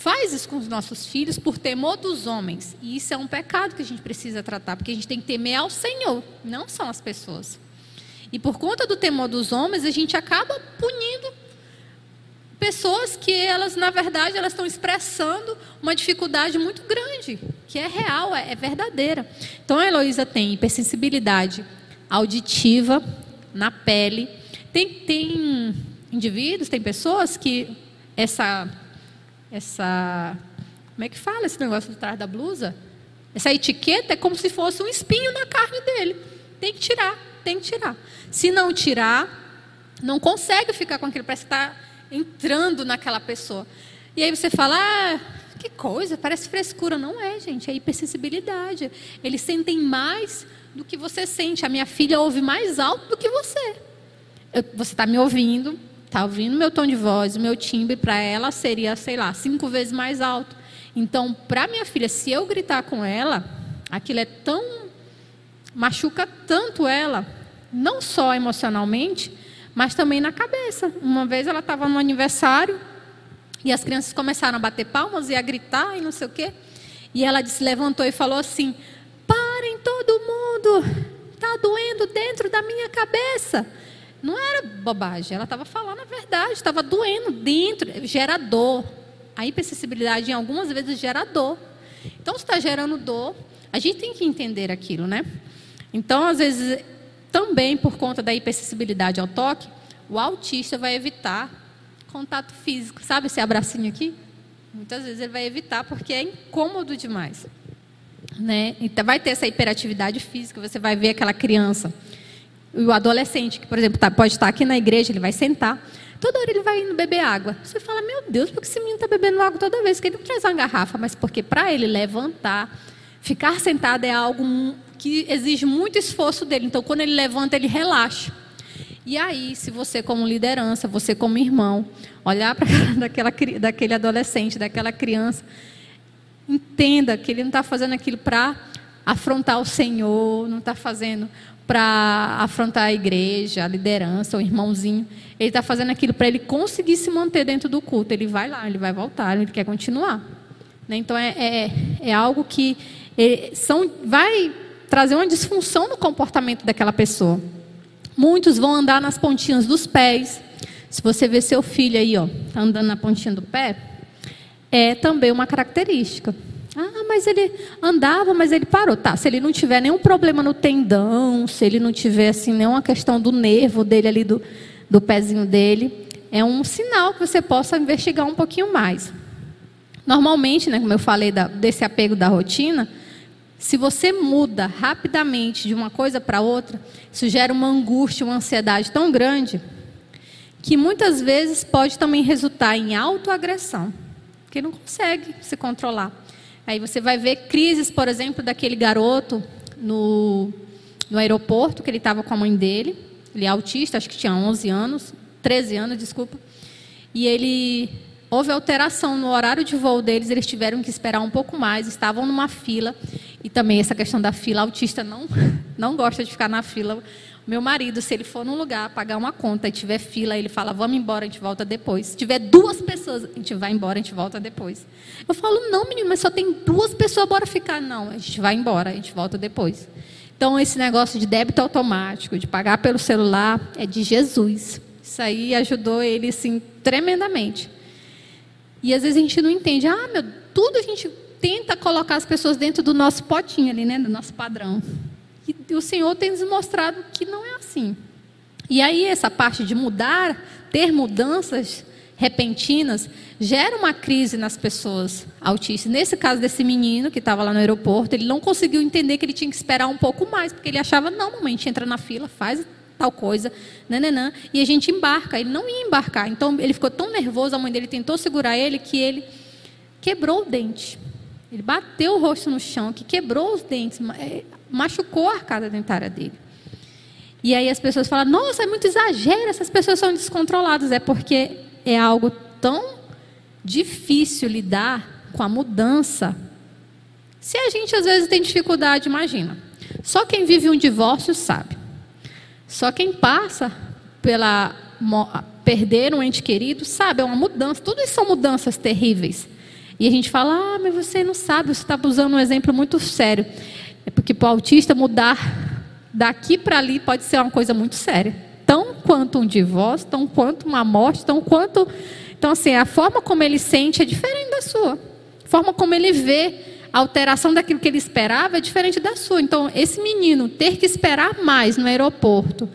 faz isso com os nossos filhos por temor dos homens. E isso é um pecado que a gente precisa tratar, porque a gente tem que temer ao Senhor, não são as pessoas. E por conta do temor dos homens, a gente acaba punindo pessoas que elas, na verdade, elas estão expressando uma dificuldade muito grande, que é real, é, é verdadeira. Então a Heloísa tem hipersensibilidade auditiva na pele. Tem, tem indivíduos, tem pessoas que essa essa. Como é que fala esse negócio de trás da blusa? Essa etiqueta é como se fosse um espinho na carne dele. Tem que tirar, tem que tirar. Se não tirar, não consegue ficar com aquilo, parece que está entrando naquela pessoa. E aí você fala, ah, que coisa, parece frescura. Não é, gente, é hipersensibilidade. Eles sentem mais do que você sente. A minha filha ouve mais alto do que você. Eu, você está me ouvindo, está ouvindo meu tom de voz, o meu timbre, para ela seria, sei lá, cinco vezes mais alto. Então, para minha filha, se eu gritar com ela, aquilo é tão. machuca tanto ela, não só emocionalmente, mas também na cabeça. Uma vez ela estava no aniversário e as crianças começaram a bater palmas e a gritar e não sei o quê. E ela se levantou e falou assim: Parem todo mundo, está doendo dentro da minha cabeça. Não era bobagem, ela estava falando a verdade, estava doendo dentro, gera dor. A hipersensibilidade, em algumas vezes, gera dor. Então, se está gerando dor, a gente tem que entender aquilo, né? Então, às vezes, também por conta da hipersensibilidade ao toque, o autista vai evitar contato físico. Sabe esse abracinho aqui? Muitas vezes ele vai evitar porque é incômodo demais. Né? Então vai ter essa hiperatividade física, você vai ver aquela criança. E o adolescente, que, por exemplo, tá, pode estar aqui na igreja, ele vai sentar. Toda hora ele vai indo beber água. Você fala, meu Deus, por que esse menino está bebendo água toda vez? Que ele não traz uma garrafa, mas porque para ele levantar, ficar sentado é algo que exige muito esforço dele. Então, quando ele levanta, ele relaxa. E aí, se você, como liderança, você, como irmão, olhar para <laughs> daquela, daquele adolescente, daquela criança, entenda que ele não está fazendo aquilo para afrontar o Senhor, não está fazendo para afrontar a igreja, a liderança, o irmãozinho. Ele está fazendo aquilo para ele conseguir se manter dentro do culto. Ele vai lá, ele vai voltar, ele quer continuar. Né? Então é, é, é algo que é, são, vai trazer uma disfunção no comportamento daquela pessoa. Muitos vão andar nas pontinhas dos pés. Se você vê seu filho aí, ó, tá andando na pontinha do pé, é também uma característica. Ah, mas ele andava, mas ele parou. Tá, se ele não tiver nenhum problema no tendão, se ele não tiver assim nenhuma questão do nervo dele ali do, do pezinho dele, é um sinal que você possa investigar um pouquinho mais. Normalmente, né, como eu falei da, desse apego da rotina, se você muda rapidamente de uma coisa para outra, isso gera uma angústia, uma ansiedade tão grande que muitas vezes pode também resultar em autoagressão, porque não consegue se controlar. Aí você vai ver crises, por exemplo, daquele garoto no, no aeroporto, que ele estava com a mãe dele, ele é autista, acho que tinha 11 anos, 13 anos, desculpa, e ele houve alteração no horário de voo deles, eles tiveram que esperar um pouco mais, estavam numa fila, e também essa questão da fila, autista não, <laughs> não gosta de ficar na fila. Meu marido, se ele for num lugar pagar uma conta e tiver fila, ele fala: vamos embora, a gente volta depois. Se tiver duas pessoas, a gente vai embora, a gente volta depois. Eu falo: não, menino, mas só tem duas pessoas, bora ficar. Não, a gente vai embora, a gente volta depois. Então, esse negócio de débito automático, de pagar pelo celular, é de Jesus. Isso aí ajudou ele, assim, tremendamente. E às vezes a gente não entende. Ah, meu, tudo a gente tenta colocar as pessoas dentro do nosso potinho ali, né, do nosso padrão. E o Senhor tem nos mostrado que não é assim. E aí essa parte de mudar, ter mudanças repentinas, gera uma crise nas pessoas autistas. Nesse caso desse menino que estava lá no aeroporto, ele não conseguiu entender que ele tinha que esperar um pouco mais, porque ele achava, não, mamãe, a gente entra na fila, faz tal coisa, nananã, e a gente embarca. Ele não ia embarcar. Então ele ficou tão nervoso, a mãe dele tentou segurar ele que ele quebrou o dente. Ele bateu o rosto no chão, que quebrou os dentes, é, machucou a arcada dentária dele. E aí as pessoas falam: "Nossa, é muito exagero, essas pessoas são descontroladas". É porque é algo tão difícil lidar com a mudança. Se a gente às vezes tem dificuldade, imagina. Só quem vive um divórcio sabe. Só quem passa pela perder um ente querido sabe, é uma mudança. Tudo isso são mudanças terríveis. E a gente fala, ah, mas você não sabe, você está usando um exemplo muito sério. É porque para o autista mudar daqui para ali pode ser uma coisa muito séria. Tão quanto um divórcio, tão quanto uma morte, tão quanto. Então, assim, a forma como ele sente é diferente da sua. A forma como ele vê a alteração daquilo que ele esperava é diferente da sua. Então, esse menino ter que esperar mais no aeroporto,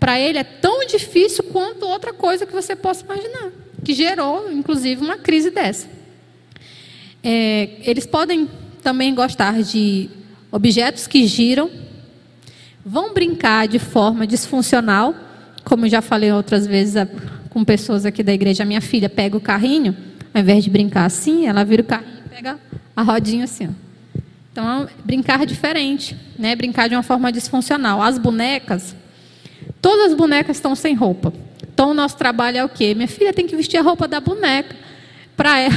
para ele é tão difícil quanto outra coisa que você possa imaginar, que gerou, inclusive, uma crise dessa. É, eles podem também gostar de objetos que giram, vão brincar de forma disfuncional, como eu já falei outras vezes com pessoas aqui da igreja. A minha filha pega o carrinho, ao invés de brincar assim, ela vira o carrinho pega a rodinha assim. Ó. Então, brincar diferente, né? Brincar de uma forma disfuncional. As bonecas, todas as bonecas estão sem roupa. Então, o nosso trabalho é o quê? Minha filha tem que vestir a roupa da boneca para ela,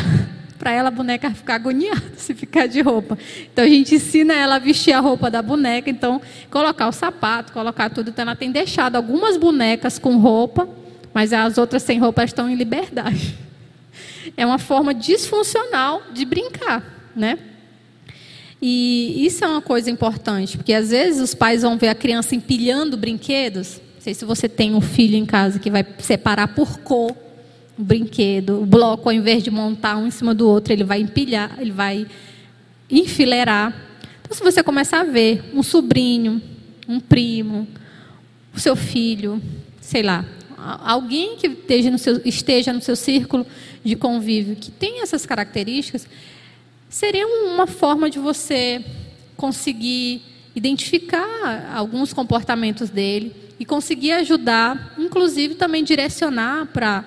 para ela a boneca ficar agoniada se ficar de roupa. Então, a gente ensina ela a vestir a roupa da boneca. Então, colocar o sapato, colocar tudo. Então, ela tem deixado algumas bonecas com roupa, mas as outras sem roupa estão em liberdade. <laughs> É uma forma disfuncional de brincar, né? E isso é uma coisa importante, porque às vezes os pais vão ver a criança empilhando brinquedos. Não sei se você tem um filho em casa que vai separar por cor o brinquedo, o bloco, ao invés de montar um em cima do outro, ele vai empilhar, ele vai enfileirar. Então, se você começar a ver um sobrinho, um primo, o seu filho, sei lá, alguém que esteja no seu, esteja no seu círculo de convívio que tem essas características, seria uma forma de você conseguir identificar alguns comportamentos dele e conseguir ajudar, inclusive também direcionar para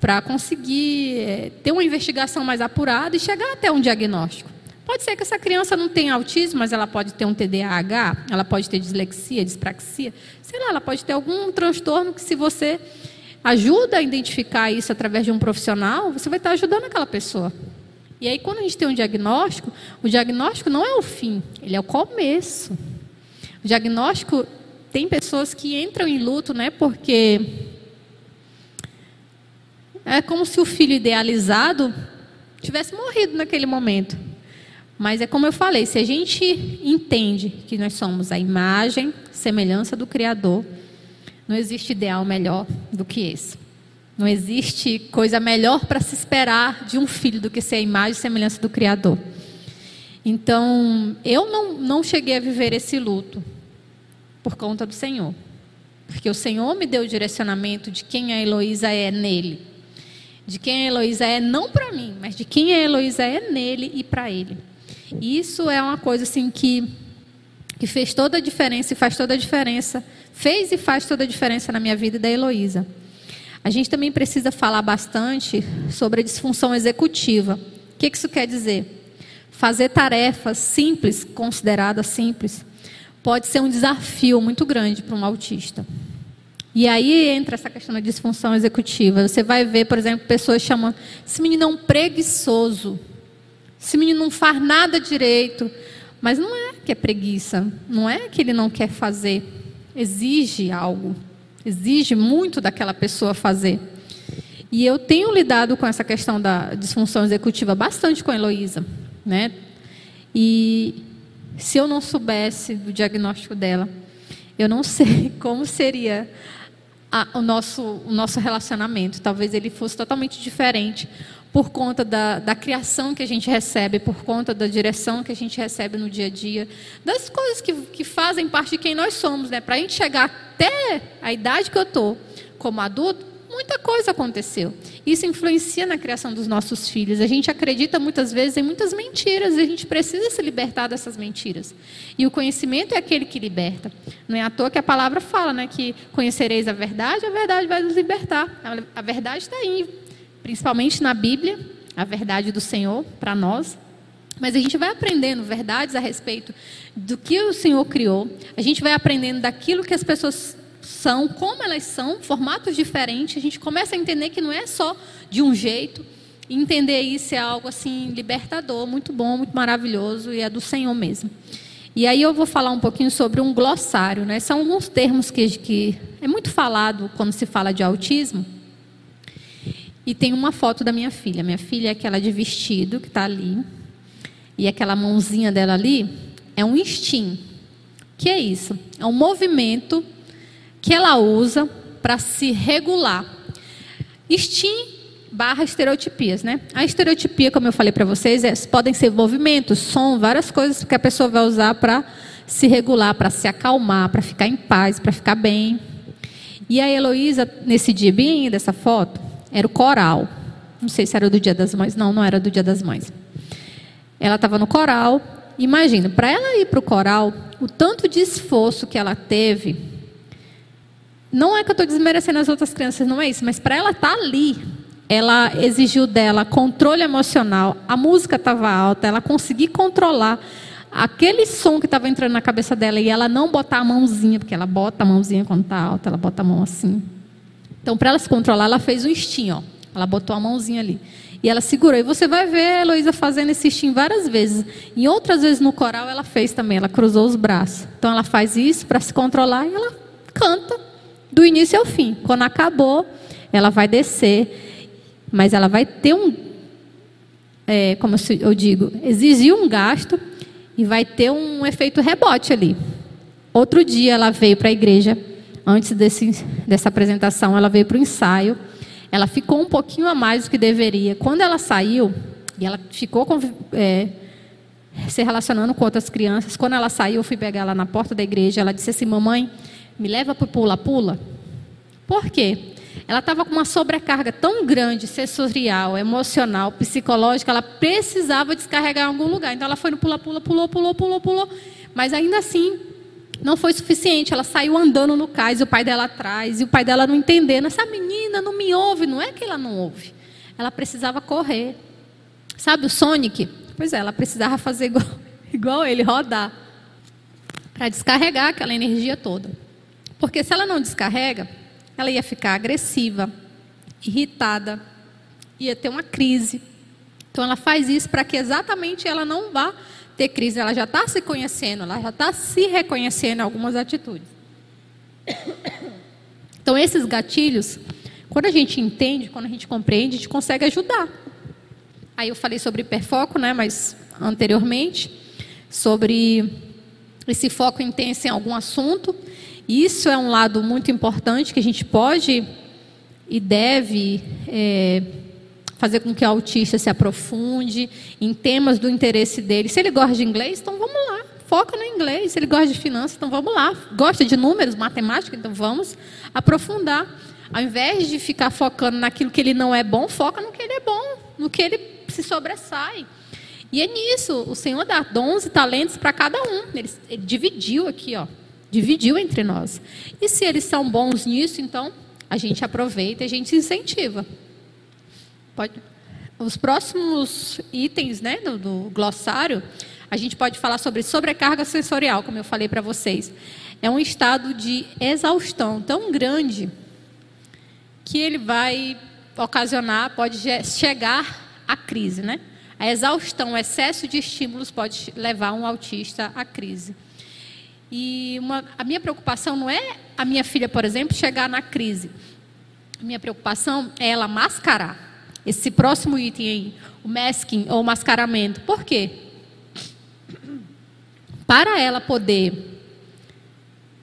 para conseguir é, ter uma investigação mais apurada e chegar até um diagnóstico. Pode ser que essa criança não tenha autismo, mas ela pode ter um TDAH, ela pode ter dislexia, dispraxia, sei lá, ela pode ter algum transtorno que se você ajuda a identificar isso através de um profissional, você vai estar ajudando aquela pessoa. E aí, quando a gente tem um diagnóstico, o diagnóstico não é o fim, ele é o começo. O diagnóstico tem pessoas que entram em luto, né, porque é como se o filho idealizado tivesse morrido naquele momento. Mas é como eu falei, se a gente entende que nós somos a imagem, semelhança do Criador, não existe ideal melhor do que esse. Não existe coisa melhor para se esperar de um filho do que ser a imagem e semelhança do Criador. Então, eu não, não cheguei a viver esse luto por conta do Senhor. Porque o Senhor me deu o direcionamento de quem a Heloísa é nele. De quem a Heloísa é, não para mim, mas de quem a Heloísa é nele e para ele. Isso é uma coisa assim que, que fez toda a diferença e faz toda a diferença, fez e faz toda a diferença na minha vida e da Heloísa. A gente também precisa falar bastante sobre a disfunção executiva. O que isso quer dizer? Fazer tarefas simples, consideradas simples, pode ser um desafio muito grande para um autista. E aí entra essa questão da disfunção executiva. Você vai ver, por exemplo, pessoas chamando esse menino é um preguiçoso. Esse menino não faz nada direito. Mas não é que é preguiça, não é que ele não quer fazer. Exige algo, exige muito daquela pessoa fazer. E eu tenho lidado com essa questão da disfunção executiva bastante com a Heloísa. Né? E se eu não soubesse do diagnóstico dela, eu não <laughs> sei como seria a, o, nosso, o nosso relacionamento. Talvez ele fosse totalmente diferente por conta da, da criação que a gente recebe, por conta da direção que a gente recebe no dia a dia, das coisas que, que fazem parte de quem nós somos. Né? Para a gente chegar até a idade que eu estou como adulto, muita coisa aconteceu. Isso influencia na criação dos nossos filhos. A gente acredita muitas vezes em muitas mentiras e a gente precisa se libertar dessas mentiras. E o conhecimento é aquele que liberta. Não é à toa que a palavra fala, né, que conhecereis a verdade, a verdade vai nos libertar. A verdade está aí, principalmente na Bíblia, a verdade do Senhor para nós. Mas a gente vai aprendendo verdades a respeito do que o Senhor criou. A gente vai aprendendo daquilo que as pessoas são, como elas são, formatos diferentes. A gente começa a entender que não é só de um jeito. Entender isso é algo assim libertador, muito bom, muito maravilhoso e é do Senhor mesmo. E aí eu vou falar um pouquinho sobre um glossário, né? São alguns termos que, que é muito falado quando se fala de autismo e tem uma foto da minha filha. Minha filha é aquela de vestido que está ali. E aquela mãozinha dela ali é um instinto. Que é isso? É um movimento que ela usa para se regular. Instim barra estereotipias, né? A estereotipia, como eu falei para vocês, é, podem ser movimentos, som, várias coisas que a pessoa vai usar para se regular, para se acalmar, para ficar em paz, para ficar bem. E a Heloísa, nesse dia bem dessa foto, era o coral. Não sei se era do Dia das Mães. Não, não era do Dia das Mães. Ela estava no coral. Imagina, para ela ir para o coral, o tanto de esforço que ela teve. Não é que eu estou desmerecendo as outras crianças, não é isso, mas para ela estar tá ali, ela exigiu dela controle emocional, a música estava alta, ela conseguir controlar aquele som que estava entrando na cabeça dela e ela não botar a mãozinha, porque ela bota a mãozinha quando está alta, ela bota a mão assim. Então, para ela se controlar, ela fez um instinho, ó. ela botou a mãozinha ali. E ela segurou. E você vai ver a Heloísa fazendo esse instinho várias vezes. E outras vezes no coral ela fez também, ela cruzou os braços. Então ela faz isso para se controlar e ela canta do início ao fim. Quando acabou, ela vai descer, mas ela vai ter um, é, como eu digo, exigir um gasto e vai ter um efeito rebote ali. Outro dia ela veio para a igreja, antes desse, dessa apresentação, ela veio para o ensaio. Ela ficou um pouquinho a mais do que deveria. Quando ela saiu, e ela ficou com, é, se relacionando com outras crianças, quando ela saiu, eu fui pegar ela na porta da igreja. Ela disse assim: Mamãe, me leva para o pula-pula. Por quê? Ela estava com uma sobrecarga tão grande, sensorial, emocional, psicológica, ela precisava descarregar em algum lugar. Então ela foi no pula-pula, pulou, pulou, pulou, pulou. Mas ainda assim, não foi suficiente. Ela saiu andando no cais, o pai dela atrás, e o pai dela não entendendo. Essa menina não me ouve. Não é que ela não ouve. Ela precisava correr. Sabe o Sonic? Pois é, ela precisava fazer igual, <laughs> igual ele, rodar. Para descarregar aquela energia toda. Porque se ela não descarrega, ela ia ficar agressiva, irritada, ia ter uma crise. Então ela faz isso para que exatamente ela não vá ter crise, ela já está se conhecendo, ela já está se reconhecendo em algumas atitudes. Então, esses gatilhos, quando a gente entende, quando a gente compreende, a gente consegue ajudar. Aí eu falei sobre hiperfoco, né, mas anteriormente, sobre esse foco intenso em algum assunto. Isso é um lado muito importante que a gente pode e deve é, fazer com que o autista se aprofunde em temas do interesse dele. Se ele gosta de inglês, então vamos lá, foca no inglês. Se ele gosta de finanças, então vamos lá. Gosta de números, matemática, então vamos aprofundar. Ao invés de ficar focando naquilo que ele não é bom, foca no que ele é bom, no que ele se sobressai. E é nisso, o Senhor dá 11 talentos para cada um. Ele, ele dividiu aqui, ó. Dividiu entre nós. E se eles são bons nisso, então a gente aproveita e a gente incentiva. Pode, os próximos itens né, do, do glossário, a gente pode falar sobre sobrecarga sensorial, como eu falei para vocês. É um estado de exaustão tão grande que ele vai ocasionar, pode chegar à crise, né? A exaustão, o excesso de estímulos pode levar um autista à crise. E uma, a minha preocupação não é a minha filha, por exemplo, chegar na crise. A minha preocupação é ela mascarar esse próximo item aí, o masking ou mascaramento. Por quê? Para ela poder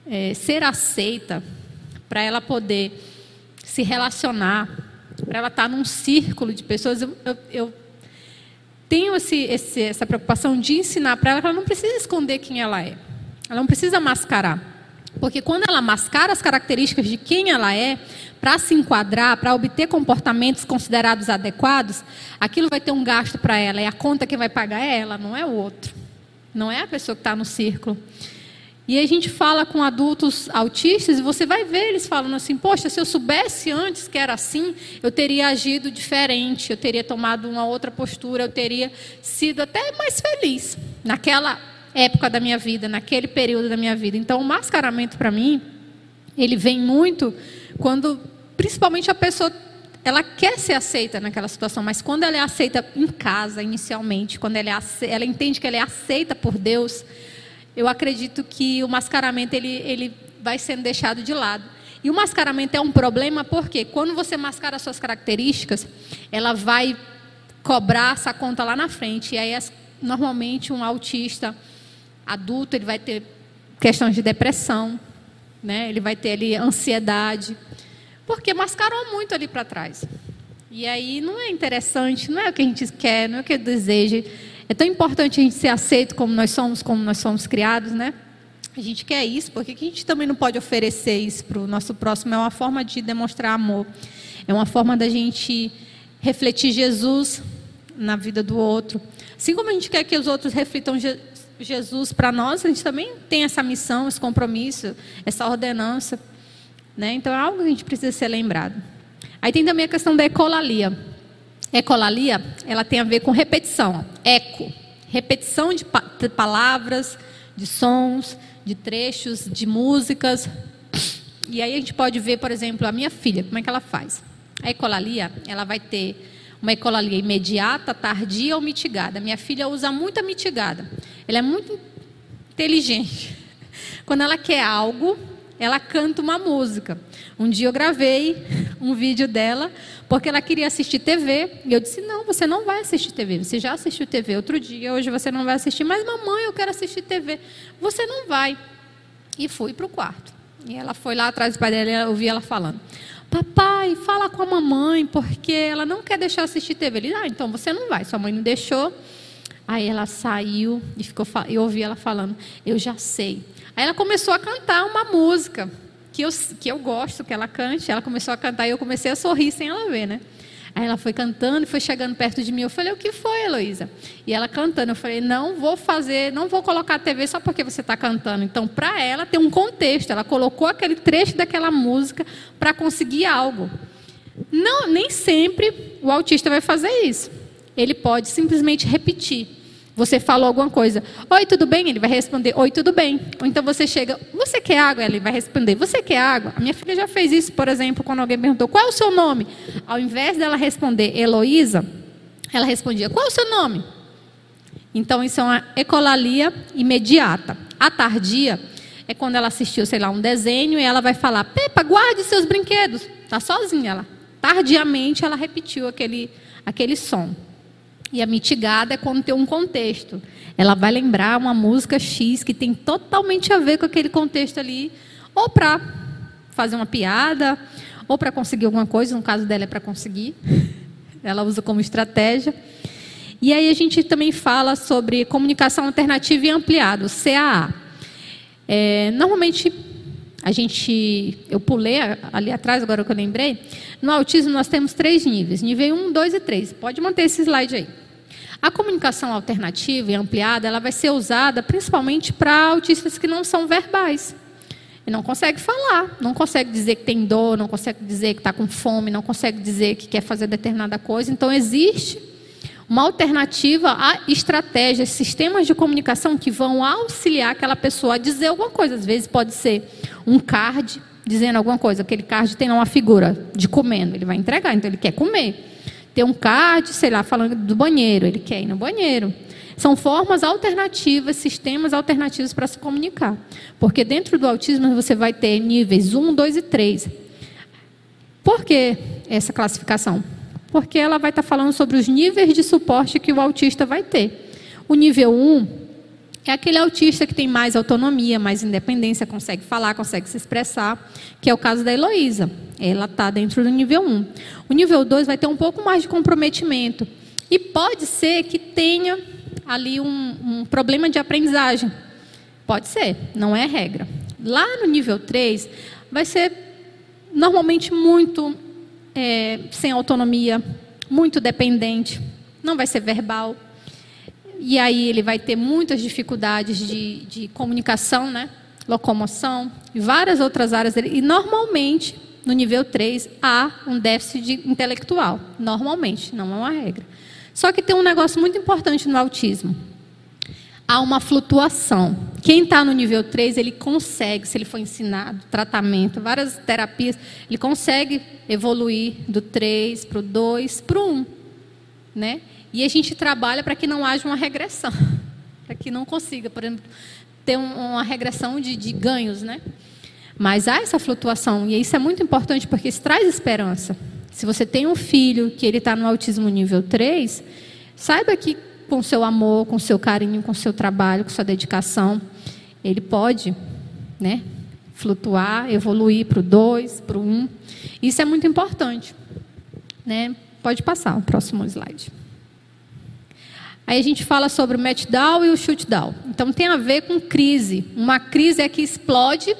é, ser aceita, para ela poder se relacionar, para ela estar num círculo de pessoas, eu, eu, eu tenho esse, esse, essa preocupação de ensinar para ela que ela não precisa esconder quem ela é. Ela não precisa mascarar. Porque quando ela mascara as características de quem ela é, para se enquadrar, para obter comportamentos considerados adequados, aquilo vai ter um gasto para ela. E a conta que vai pagar é ela, não é o outro. Não é a pessoa que está no círculo. E a gente fala com adultos autistas e você vai ver eles falando assim: Poxa, se eu soubesse antes que era assim, eu teria agido diferente, eu teria tomado uma outra postura, eu teria sido até mais feliz naquela época da minha vida, naquele período da minha vida. Então, o mascaramento para mim, ele vem muito quando, principalmente a pessoa, ela quer ser aceita naquela situação, mas quando ela é aceita em casa, inicialmente, quando ela, é ela entende que ela é aceita por Deus, eu acredito que o mascaramento ele, ele vai sendo deixado de lado. E o mascaramento é um problema porque quando você mascara suas características, ela vai cobrar essa conta lá na frente. E aí, normalmente, um autista adulto, ele vai ter questões de depressão, né? ele vai ter ali ansiedade, porque mascarou muito ali para trás. E aí não é interessante, não é o que a gente quer, não é o que deseja. É tão importante a gente ser aceito como nós somos, como nós somos criados, né? A gente quer isso, porque a gente também não pode oferecer isso para o nosso próximo. É uma forma de demonstrar amor. É uma forma da gente refletir Jesus na vida do outro. Assim como a gente quer que os outros reflitam Jesus para nós, a gente também tem essa missão, esse compromisso, essa ordenança. Né? Então é algo que a gente precisa ser lembrado. Aí tem também a questão da ecolalia. Ecolalia, ela tem a ver com repetição. Eco, repetição de, pa de palavras, de sons, de trechos, de músicas. E aí a gente pode ver, por exemplo, a minha filha, como é que ela faz? A ecolalia, ela vai ter uma ecolalia imediata, tardia ou mitigada. Minha filha usa muito a mitigada. Ela é muito inteligente. <laughs> Quando ela quer algo, ela canta uma música. Um dia eu gravei <laughs> um vídeo dela porque ela queria assistir TV e eu disse: "Não, você não vai assistir TV. Você já assistiu TV outro dia, hoje você não vai assistir, mas mamãe, eu quero assistir TV". Você não vai. E fui para o quarto. E ela foi lá atrás do pai dela, eu ouvi ela falando: Papai, fala com a mamãe, porque ela não quer deixar assistir TV. Ele, ah, então você não vai, sua mãe não deixou. Aí ela saiu e ficou, eu ouvi ela falando, eu já sei. Aí ela começou a cantar uma música que eu, que eu gosto que ela cante. Ela começou a cantar e eu comecei a sorrir sem ela ver, né? Aí ela foi cantando e foi chegando perto de mim. Eu falei, o que foi, Heloísa? E ela cantando. Eu falei, não vou fazer, não vou colocar a TV só porque você está cantando. Então, para ela tem um contexto. Ela colocou aquele trecho daquela música para conseguir algo. Não, nem sempre o autista vai fazer isso. Ele pode simplesmente repetir. Você falou alguma coisa, oi, tudo bem? Ele vai responder, oi, tudo bem. Ou então você chega, você quer água? Ele vai responder, você quer água? A minha filha já fez isso, por exemplo, quando alguém perguntou, qual é o seu nome? Ao invés dela responder Heloísa, ela respondia, qual é o seu nome? Então, isso é uma ecolalia imediata. A tardia é quando ela assistiu, sei lá, um desenho e ela vai falar, Pepa, guarde seus brinquedos. Está sozinha ela. Tardiamente, ela repetiu aquele, aquele som. E a mitigada é quando tem um contexto. Ela vai lembrar uma música X que tem totalmente a ver com aquele contexto ali, ou para fazer uma piada, ou para conseguir alguma coisa, no caso dela é para conseguir. <laughs> Ela usa como estratégia. E aí a gente também fala sobre comunicação alternativa e ampliado, CAA. É, normalmente a gente, eu pulei ali atrás, agora que eu lembrei. No autismo nós temos três níveis: nível 1, 2 e 3. Pode manter esse slide aí. A comunicação alternativa e ampliada, ela vai ser usada principalmente para autistas que não são verbais. E não consegue falar, não consegue dizer que tem dor, não consegue dizer que está com fome, não consegue dizer que quer fazer determinada coisa. Então, existe uma alternativa a estratégias, sistemas de comunicação que vão auxiliar aquela pessoa a dizer alguma coisa. Às vezes pode ser um card dizendo alguma coisa. Aquele card tem uma figura de comendo, ele vai entregar, então ele quer comer. Tem um card, sei lá, falando do banheiro, ele quer ir no banheiro. São formas alternativas, sistemas alternativos para se comunicar. Porque dentro do autismo você vai ter níveis 1, 2 e 3. Por que essa classificação? Porque ela vai estar falando sobre os níveis de suporte que o autista vai ter. O nível 1 é aquele autista que tem mais autonomia, mais independência, consegue falar, consegue se expressar, que é o caso da Heloísa. Ela está dentro do nível 1. O nível 2 vai ter um pouco mais de comprometimento. E pode ser que tenha ali um, um problema de aprendizagem. Pode ser, não é regra. Lá no nível 3, vai ser normalmente muito é, sem autonomia, muito dependente, não vai ser verbal. E aí ele vai ter muitas dificuldades de, de comunicação, né? locomoção, e várias outras áreas dele. E normalmente, no nível 3, há um déficit intelectual. Normalmente, não é uma regra. Só que tem um negócio muito importante no autismo há uma flutuação. Quem está no nível 3, ele consegue, se ele for ensinado, tratamento, várias terapias, ele consegue evoluir do 3 para o 2 para o 1. Né? E a gente trabalha para que não haja uma regressão. <laughs> Para que não consiga, por exemplo, ter uma regressão de, de ganhos. Né? Mas há essa flutuação, e isso é muito importante porque isso traz esperança. Se você tem um filho que ele está no autismo nível 3, saiba que com seu amor, com seu carinho, com seu trabalho, com sua dedicação, ele pode, né, flutuar, evoluir para o 2, para o 1. Um. Isso é muito importante. Né? Pode passar o próximo slide. Aí a gente fala sobre o meltdown e o shootdown. Então tem a ver com crise. Uma crise é que explode,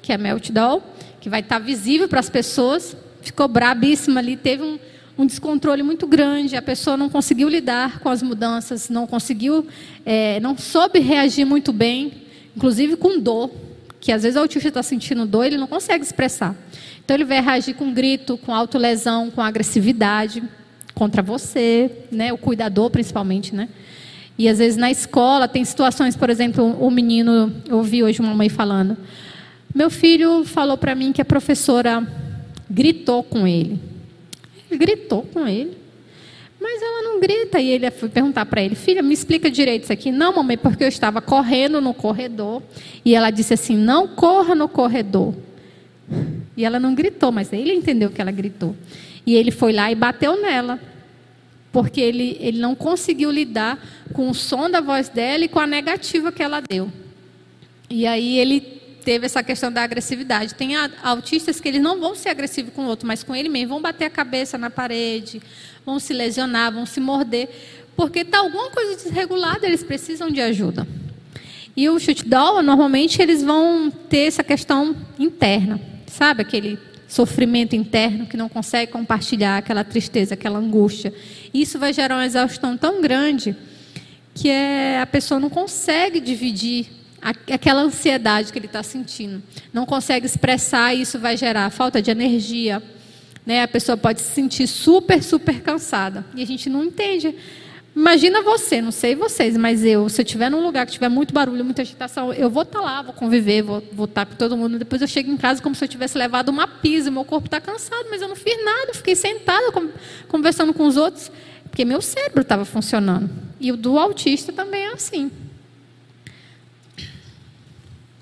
que é meltdown, que vai estar visível para as pessoas. Ficou brabíssima ali, teve um, um descontrole muito grande, a pessoa não conseguiu lidar com as mudanças, não conseguiu, é, não soube reagir muito bem, inclusive com dor, que às vezes o autista está sentindo dor, ele não consegue expressar. Então ele vai reagir com grito, com autolesão, com agressividade contra você, né? O cuidador principalmente, né? E às vezes na escola tem situações, por exemplo, o um menino, eu ouvi hoje uma mãe falando, meu filho falou para mim que a professora gritou com ele. Gritou com ele. Mas ela não grita. E ele foi perguntar para ele: Filha, me explica direito isso aqui. Não, mamãe, porque eu estava correndo no corredor. E ela disse assim: Não corra no corredor. E ela não gritou, mas ele entendeu que ela gritou. E ele foi lá e bateu nela. Porque ele, ele não conseguiu lidar com o som da voz dela e com a negativa que ela deu. E aí ele teve essa questão da agressividade. Tem autistas que eles não vão ser agressivos com o outro, mas com ele mesmo. Vão bater a cabeça na parede, vão se lesionar, vão se morder, porque está alguma coisa desregulada, eles precisam de ajuda. E o shootdown, normalmente, eles vão ter essa questão interna, sabe? Aquele sofrimento interno que não consegue compartilhar, aquela tristeza, aquela angústia. Isso vai gerar uma exaustão tão grande que é, a pessoa não consegue dividir aquela ansiedade que ele está sentindo. Não consegue expressar e isso vai gerar falta de energia, né? A pessoa pode se sentir super, super cansada. E a gente não entende. Imagina você, não sei vocês, mas eu, se eu estiver num lugar que tiver muito barulho, muita agitação, eu vou estar tá lá, vou conviver, vou, vou estar tá com todo mundo. Depois eu chego em casa como se eu tivesse levado uma pisa, meu corpo está cansado, mas eu não fiz nada, fiquei sentada conversando com os outros, porque meu cérebro estava funcionando. E o do autista também é assim.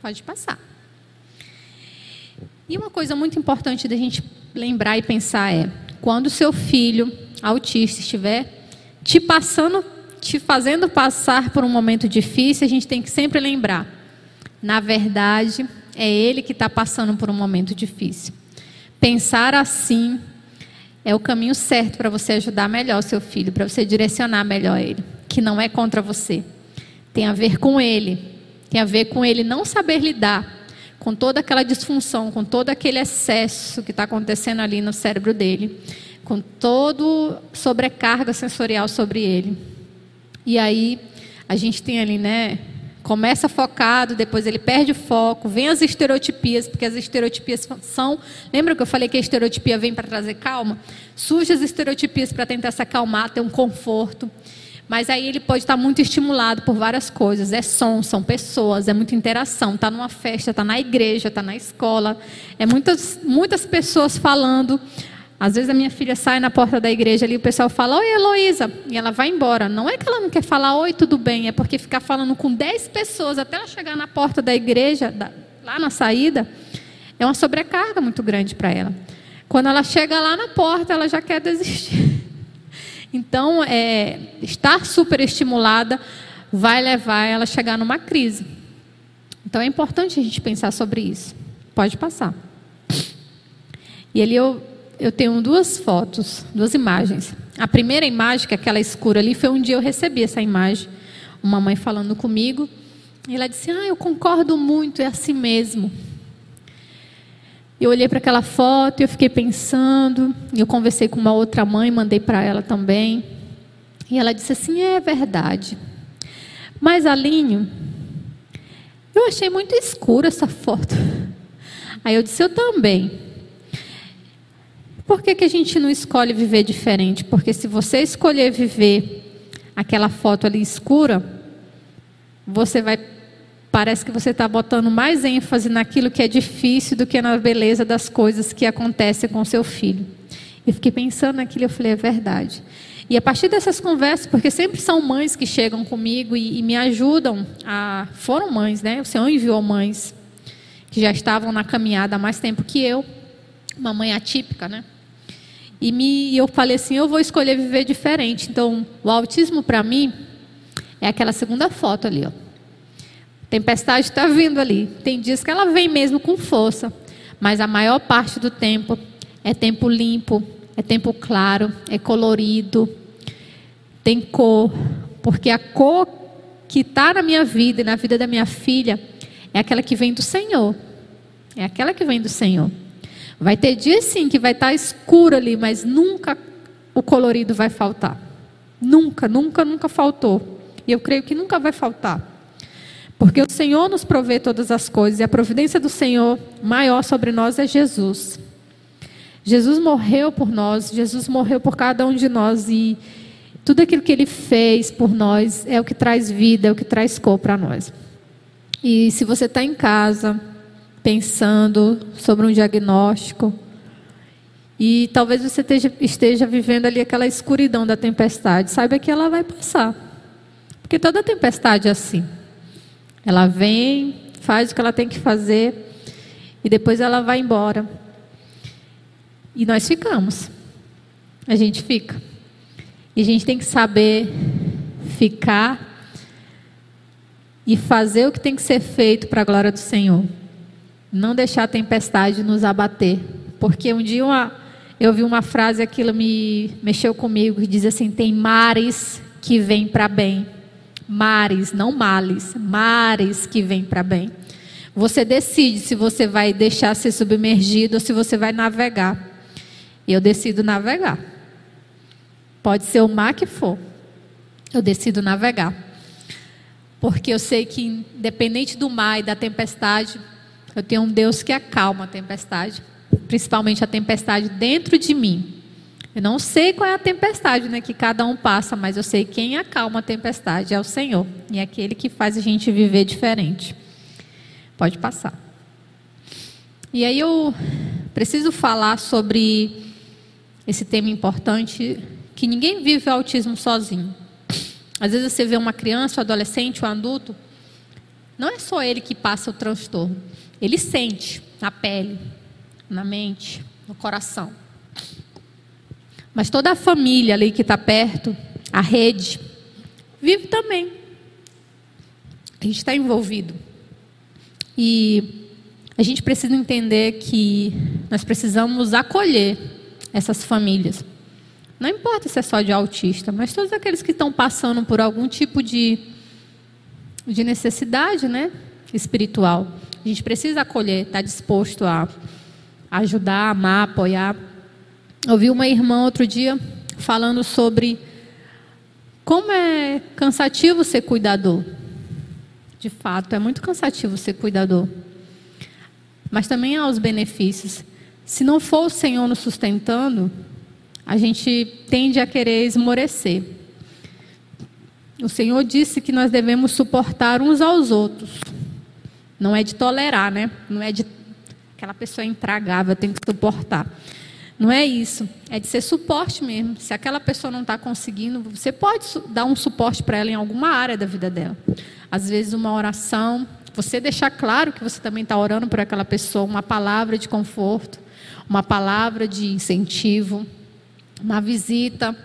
Pode passar. E uma coisa muito importante da gente lembrar e pensar é: quando o seu filho autista estiver te passando, te fazendo passar por um momento difícil, a gente tem que sempre lembrar: na verdade, é ele que está passando por um momento difícil. Pensar assim é o caminho certo para você ajudar melhor o seu filho, para você direcionar melhor ele, que não é contra você. Tem a ver com ele, tem a ver com ele não saber lidar com toda aquela disfunção, com todo aquele excesso que está acontecendo ali no cérebro dele, com todo sobrecarga sensorial sobre ele. E aí a gente tem ali, né? Começa focado, depois ele perde o foco, vem as estereotipias, porque as estereotipias são. Lembra que eu falei que a estereotipia vem para trazer calma? Surge as estereotipias para tentar se acalmar, ter um conforto. Mas aí ele pode estar muito estimulado por várias coisas. É som, são pessoas, é muita interação. Está numa festa, está na igreja, está na escola. É muitas, muitas pessoas falando. Às vezes a minha filha sai na porta da igreja ali, o pessoal fala, oi Heloísa, e ela vai embora. Não é que ela não quer falar oi, tudo bem, é porque ficar falando com 10 pessoas até ela chegar na porta da igreja, lá na saída, é uma sobrecarga muito grande para ela. Quando ela chega lá na porta, ela já quer desistir. Então, é, estar superestimulada vai levar ela a chegar numa crise. Então, é importante a gente pensar sobre isso. Pode passar. E ali eu, eu tenho duas fotos, duas imagens. A primeira imagem, que é aquela escura ali, foi um dia eu recebi essa imagem. Uma mãe falando comigo. E ela disse: Ah, eu concordo muito, é assim mesmo. Eu olhei para aquela foto e eu fiquei pensando. Eu conversei com uma outra mãe, mandei para ela também. E ela disse assim: é verdade. Mas Alinho, eu achei muito escura essa foto. Aí eu disse: eu também. Por que, que a gente não escolhe viver diferente? Porque se você escolher viver aquela foto ali escura, você vai Parece que você está botando mais ênfase naquilo que é difícil do que na beleza das coisas que acontecem com seu filho. Eu fiquei pensando naquilo e falei, é verdade. E a partir dessas conversas, porque sempre são mães que chegam comigo e, e me ajudam a. Foram mães, né? O Senhor enviou mães que já estavam na caminhada há mais tempo que eu, uma mãe atípica, né? E me, eu falei assim: eu vou escolher viver diferente. Então, o autismo para mim é aquela segunda foto ali, ó. Tempestade está vindo ali. Tem dias que ela vem mesmo com força, mas a maior parte do tempo é tempo limpo, é tempo claro, é colorido, tem cor, porque a cor que está na minha vida e na vida da minha filha é aquela que vem do Senhor. É aquela que vem do Senhor. Vai ter dias sim que vai estar tá escuro ali, mas nunca o colorido vai faltar. Nunca, nunca, nunca faltou. E eu creio que nunca vai faltar. Porque o Senhor nos provê todas as coisas e a providência do Senhor maior sobre nós é Jesus. Jesus morreu por nós, Jesus morreu por cada um de nós e tudo aquilo que ele fez por nós é o que traz vida, é o que traz cor para nós. E se você está em casa pensando sobre um diagnóstico e talvez você esteja, esteja vivendo ali aquela escuridão da tempestade, saiba que ela vai passar. Porque toda tempestade é assim. Ela vem, faz o que ela tem que fazer e depois ela vai embora. E nós ficamos. A gente fica. E a gente tem que saber ficar e fazer o que tem que ser feito para a glória do Senhor. Não deixar a tempestade nos abater. Porque um dia uma, eu vi uma frase, aquilo me mexeu comigo, que diz assim: tem mares que vêm para bem. Mares, não males, mares que vêm para bem. Você decide se você vai deixar ser submergido ou se você vai navegar. Eu decido navegar. Pode ser o mar que for. Eu decido navegar. Porque eu sei que, independente do mar e da tempestade, eu tenho um Deus que acalma a tempestade, principalmente a tempestade dentro de mim. Eu não sei qual é a tempestade né, que cada um passa, mas eu sei quem acalma a tempestade é o Senhor. E é aquele que faz a gente viver diferente. Pode passar. E aí eu preciso falar sobre esse tema importante, que ninguém vive o autismo sozinho. Às vezes você vê uma criança, um adolescente, um adulto, não é só ele que passa o transtorno. Ele sente na pele, na mente, no coração. Mas toda a família ali que está perto, a rede, vive também. A gente está envolvido. E a gente precisa entender que nós precisamos acolher essas famílias. Não importa se é só de autista, mas todos aqueles que estão passando por algum tipo de, de necessidade né, espiritual. A gente precisa acolher, estar tá disposto a ajudar, amar, apoiar. Ouvi uma irmã outro dia falando sobre como é cansativo ser cuidador. De fato, é muito cansativo ser cuidador. Mas também há os benefícios. Se não for o Senhor nos sustentando, a gente tende a querer esmorecer. O Senhor disse que nós devemos suportar uns aos outros. Não é de tolerar, né? Não é de aquela pessoa intragável, tem que suportar. Não é isso. É de ser suporte mesmo. Se aquela pessoa não está conseguindo, você pode dar um suporte para ela em alguma área da vida dela. Às vezes, uma oração. Você deixar claro que você também está orando por aquela pessoa, uma palavra de conforto uma palavra de incentivo, uma visita.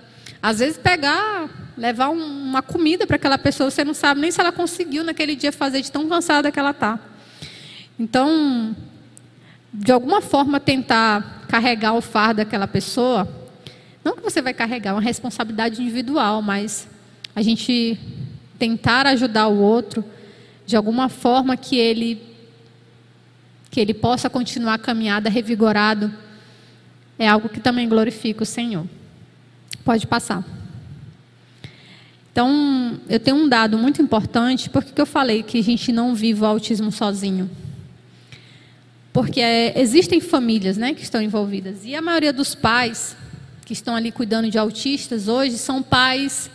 Às vezes pegar, levar um, uma comida para aquela pessoa, você não sabe nem se ela conseguiu naquele dia fazer de tão cansada que ela está. Então, de alguma forma tentar carregar o fardo daquela pessoa, não que você vai carregar uma responsabilidade individual, mas a gente tentar ajudar o outro de alguma forma que ele que ele possa continuar a caminhada revigorado, é algo que também glorifica o Senhor. Pode passar. Então, eu tenho um dado muito importante, porque eu falei que a gente não vive o autismo sozinho. Porque é, existem famílias né, que estão envolvidas. E a maioria dos pais que estão ali cuidando de autistas hoje são pais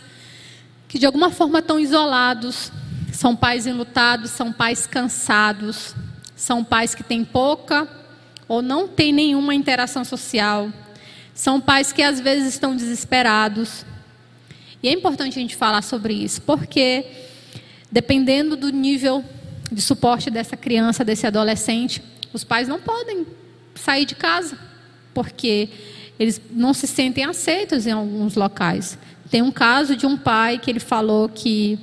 que de alguma forma estão isolados, são pais enlutados, são pais cansados, são pais que têm pouca ou não têm nenhuma interação social. São pais que às vezes estão desesperados. E é importante a gente falar sobre isso, porque dependendo do nível de suporte dessa criança, desse adolescente, os pais não podem sair de casa, porque eles não se sentem aceitos em alguns locais. Tem um caso de um pai que ele falou que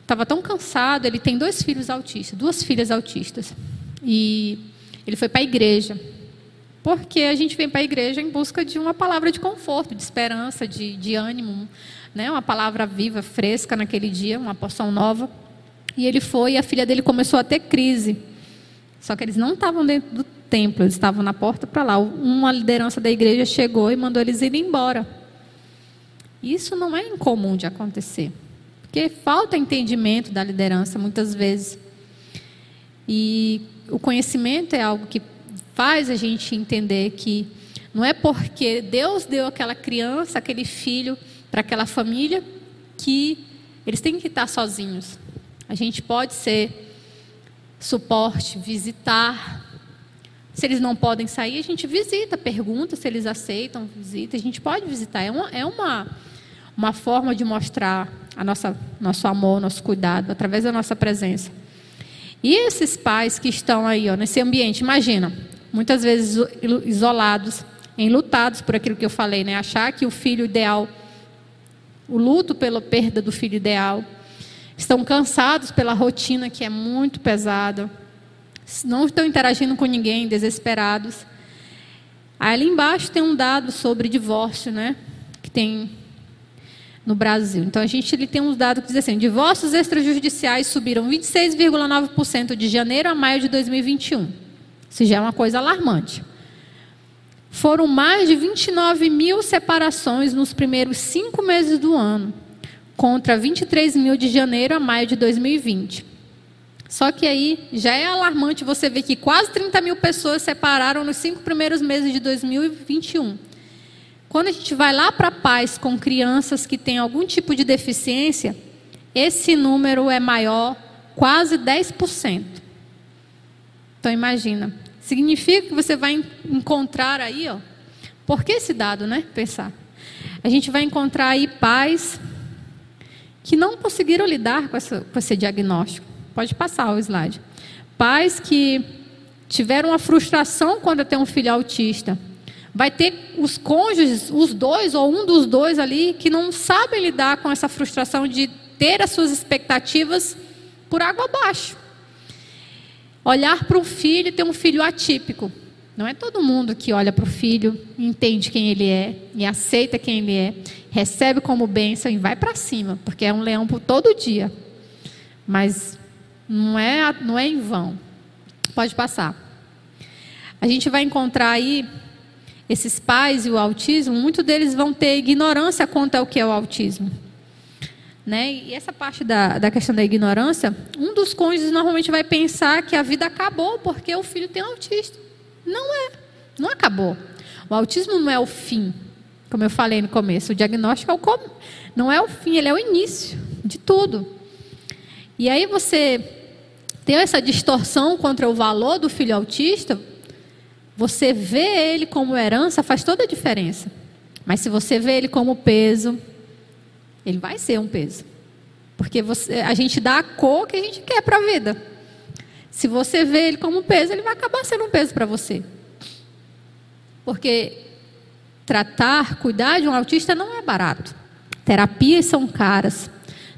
estava tão cansado, ele tem dois filhos autistas, duas filhas autistas. E ele foi para a igreja. Porque a gente vem para a igreja em busca de uma palavra de conforto, de esperança, de, de ânimo, né? uma palavra viva, fresca naquele dia, uma porção nova. E ele foi e a filha dele começou a ter crise. Só que eles não estavam dentro do templo, eles estavam na porta para lá. Uma liderança da igreja chegou e mandou eles irem embora. Isso não é incomum de acontecer. Porque falta entendimento da liderança muitas vezes. E o conhecimento é algo que faz a gente entender que não é porque Deus deu aquela criança, aquele filho para aquela família que eles têm que estar sozinhos. A gente pode ser suporte, visitar. Se eles não podem sair, a gente visita, pergunta se eles aceitam, visita. A gente pode visitar. É uma, é uma, uma forma de mostrar a nossa, nosso amor, nosso cuidado, através da nossa presença. E esses pais que estão aí, ó, nesse ambiente, imagina, muitas vezes isolados, enlutados por aquilo que eu falei, né? Achar que o filho ideal, o luto pela perda do filho ideal, estão cansados pela rotina que é muito pesada, não estão interagindo com ninguém, desesperados. Aí ali embaixo tem um dado sobre divórcio, né? Que tem no Brasil. Então a gente ele tem uns dados que dizem assim: divórcios extrajudiciais subiram 26,9% de janeiro a maio de 2021. Isso já é uma coisa alarmante. Foram mais de 29 mil separações nos primeiros cinco meses do ano, contra 23 mil de janeiro a maio de 2020. Só que aí já é alarmante você ver que quase 30 mil pessoas separaram nos cinco primeiros meses de 2021. Quando a gente vai lá para paz com crianças que têm algum tipo de deficiência, esse número é maior, quase 10%. Então imagina, significa que você vai encontrar aí, ó, por que esse dado, né? Pensar. A gente vai encontrar aí pais que não conseguiram lidar com, essa, com esse diagnóstico. Pode passar o slide. Pais que tiveram uma frustração quando tem um filho autista Vai ter os cônjuges, os dois ou um dos dois ali, que não sabem lidar com essa frustração de ter as suas expectativas por água abaixo. Olhar para o filho e ter um filho atípico. Não é todo mundo que olha para o filho, entende quem ele é e aceita quem ele é, recebe como bênção e vai para cima, porque é um leão por todo dia. Mas não é, não é em vão. Pode passar. A gente vai encontrar aí esses pais e o autismo, muitos deles vão ter ignorância quanto ao que é o autismo. Né? E essa parte da, da questão da ignorância, um dos cônjuges normalmente vai pensar que a vida acabou porque o filho tem autista. Não é, não acabou. O autismo não é o fim, como eu falei no começo. O diagnóstico é o com... não é o fim, ele é o início de tudo. E aí você tem essa distorção contra o valor do filho autista, você vê ele como herança faz toda a diferença. Mas se você vê ele como peso, ele vai ser um peso. Porque você, a gente dá a cor que a gente quer para a vida. Se você vê ele como peso, ele vai acabar sendo um peso para você. Porque tratar, cuidar de um autista não é barato. Terapias são caras.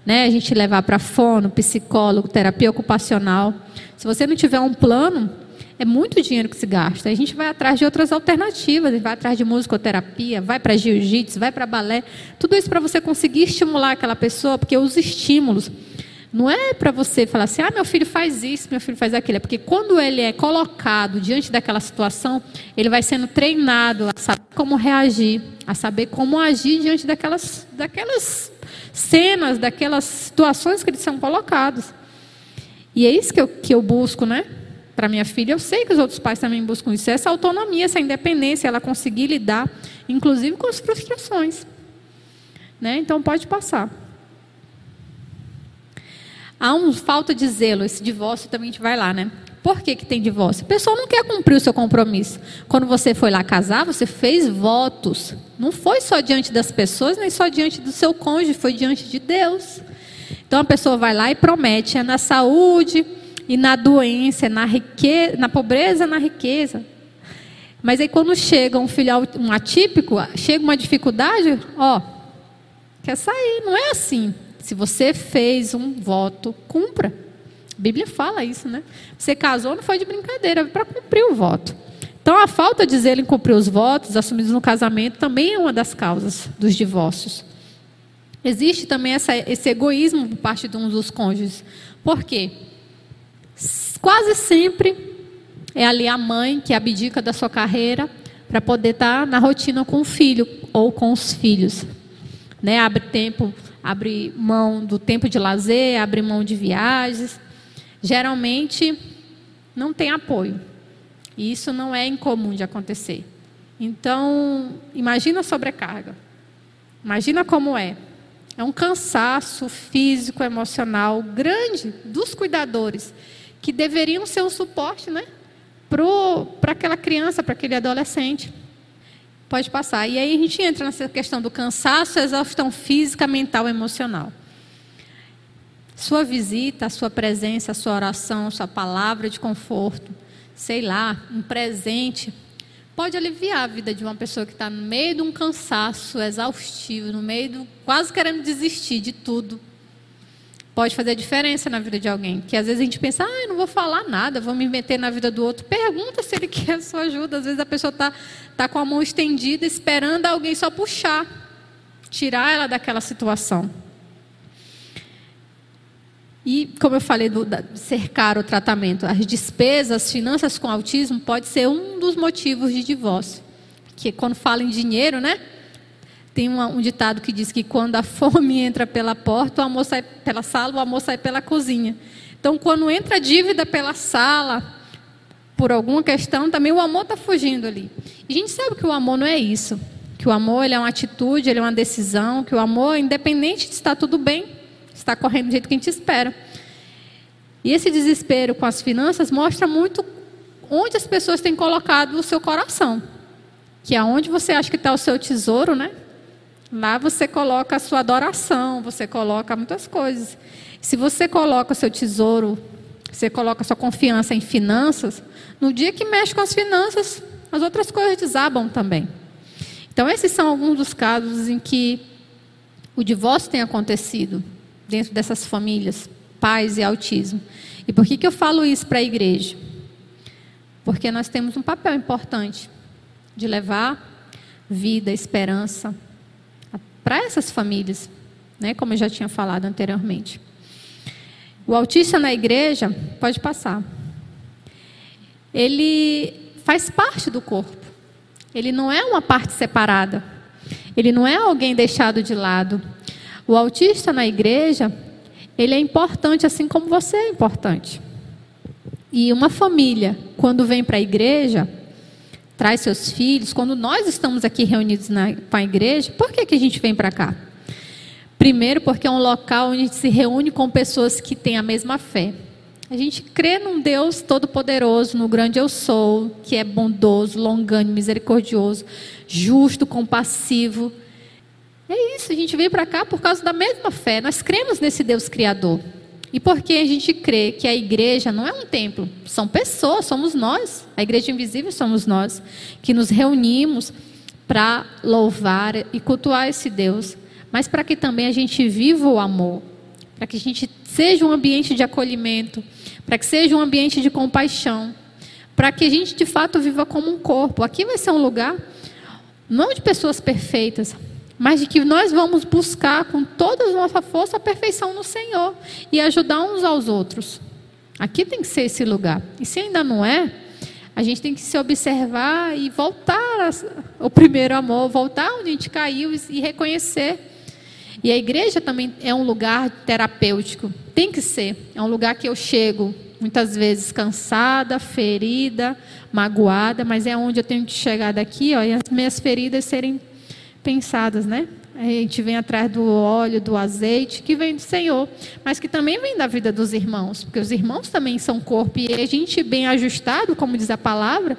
Né? A gente levar para fono, psicólogo, terapia ocupacional. Se você não tiver um plano, é muito dinheiro que se gasta. A gente vai atrás de outras alternativas, a gente vai atrás de musicoterapia, vai para jiu-jitsu, vai para balé. Tudo isso para você conseguir estimular aquela pessoa, porque os estímulos não é para você falar assim, ah, meu filho faz isso, meu filho faz aquilo. É porque quando ele é colocado diante daquela situação, ele vai sendo treinado a saber como reagir, a saber como agir diante daquelas, daquelas cenas, daquelas situações que eles são colocados. E é isso que eu, que eu busco, né? para minha filha, eu sei que os outros pais também buscam isso, essa autonomia, essa independência, ela conseguir lidar, inclusive com as frustrações. Né? Então pode passar. Há uma falta de zelo, esse divórcio também a gente vai lá, né? Por que, que tem divórcio? A pessoa não quer cumprir o seu compromisso. Quando você foi lá casar, você fez votos. Não foi só diante das pessoas, nem só diante do seu cônjuge, foi diante de Deus. Então a pessoa vai lá e promete, é na saúde, e na doença, na riqueza, na pobreza, na riqueza. Mas aí quando chega um filho um atípico, chega uma dificuldade, ó, quer sair, não é assim. Se você fez um voto, cumpra. A Bíblia fala isso, né? Você casou, não foi de brincadeira, para cumprir o voto. Então, a falta de zelo em cumprir os votos assumidos no casamento também é uma das causas dos divórcios. Existe também essa, esse egoísmo por parte de um dos cônjuges. Por quê? Quase sempre é ali a mãe que abdica da sua carreira para poder estar tá na rotina com o filho ou com os filhos. Né? Abre tempo abre mão do tempo de lazer, abre mão de viagens. Geralmente não tem apoio. E isso não é incomum de acontecer. Então, imagina a sobrecarga. Imagina como é. É um cansaço físico, emocional grande dos cuidadores, que deveriam ser um suporte né, para aquela criança, para aquele adolescente. Pode passar. E aí a gente entra nessa questão do cansaço, exaustão física, mental, emocional. Sua visita, sua presença, sua oração, sua palavra de conforto, sei lá, um presente, pode aliviar a vida de uma pessoa que está no meio de um cansaço exaustivo, no meio do quase querendo desistir de tudo. Pode fazer diferença na vida de alguém. Que às vezes a gente pensa, ah, eu não vou falar nada, vou me meter na vida do outro. Pergunta se ele <laughs> quer a sua ajuda. Às vezes a pessoa está tá com a mão estendida, esperando alguém só puxar, tirar ela daquela situação. E, como eu falei, do, cercar o tratamento, as despesas, as finanças com autismo pode ser um dos motivos de divórcio. Que quando fala em dinheiro, né? Tem uma, um ditado que diz que quando a fome entra pela porta, o amor sai pela sala, o amor sai pela cozinha. Então, quando entra dívida pela sala, por alguma questão, também o amor está fugindo ali. E a gente sabe que o amor não é isso. Que o amor é uma atitude, é uma decisão, que o amor, independente de estar tudo bem, está correndo do jeito que a gente espera. E esse desespero com as finanças mostra muito onde as pessoas têm colocado o seu coração. Que é onde você acha que está o seu tesouro, né? Lá você coloca a sua adoração, você coloca muitas coisas. Se você coloca o seu tesouro, você coloca a sua confiança em finanças, no dia que mexe com as finanças, as outras coisas desabam também. Então, esses são alguns dos casos em que o divórcio tem acontecido dentro dessas famílias, pais e autismo. E por que, que eu falo isso para a igreja? Porque nós temos um papel importante de levar vida, esperança para essas famílias, né, como eu já tinha falado anteriormente. O autista na igreja, pode passar, ele faz parte do corpo. Ele não é uma parte separada. Ele não é alguém deixado de lado. O autista na igreja, ele é importante assim como você é importante. E uma família, quando vem para a igreja, traz seus filhos, quando nós estamos aqui reunidos na, com a igreja, por que, que a gente vem para cá? Primeiro, porque é um local onde a gente se reúne com pessoas que têm a mesma fé. A gente crê num Deus todo-poderoso, no grande eu sou, que é bondoso, longânimo, misericordioso, justo, compassivo, é isso, a gente veio para cá por causa da mesma fé. Nós cremos nesse Deus Criador. E porque a gente crê que a igreja não é um templo, são pessoas, somos nós. A igreja invisível somos nós, que nos reunimos para louvar e cultuar esse Deus, mas para que também a gente viva o amor, para que a gente seja um ambiente de acolhimento, para que seja um ambiente de compaixão, para que a gente de fato viva como um corpo. Aqui vai ser um lugar não de pessoas perfeitas, mas de que nós vamos buscar com toda a nossa força a perfeição no Senhor e ajudar uns aos outros. Aqui tem que ser esse lugar. E se ainda não é, a gente tem que se observar e voltar ao primeiro amor, voltar onde a gente caiu e reconhecer. E a igreja também é um lugar terapêutico. Tem que ser. É um lugar que eu chego muitas vezes cansada, ferida, magoada, mas é onde eu tenho que chegar daqui, ó, e as minhas feridas serem pensadas, né? A gente vem atrás do óleo, do azeite, que vem do Senhor, mas que também vem da vida dos irmãos, porque os irmãos também são corpo, e a gente, bem ajustado, como diz a palavra,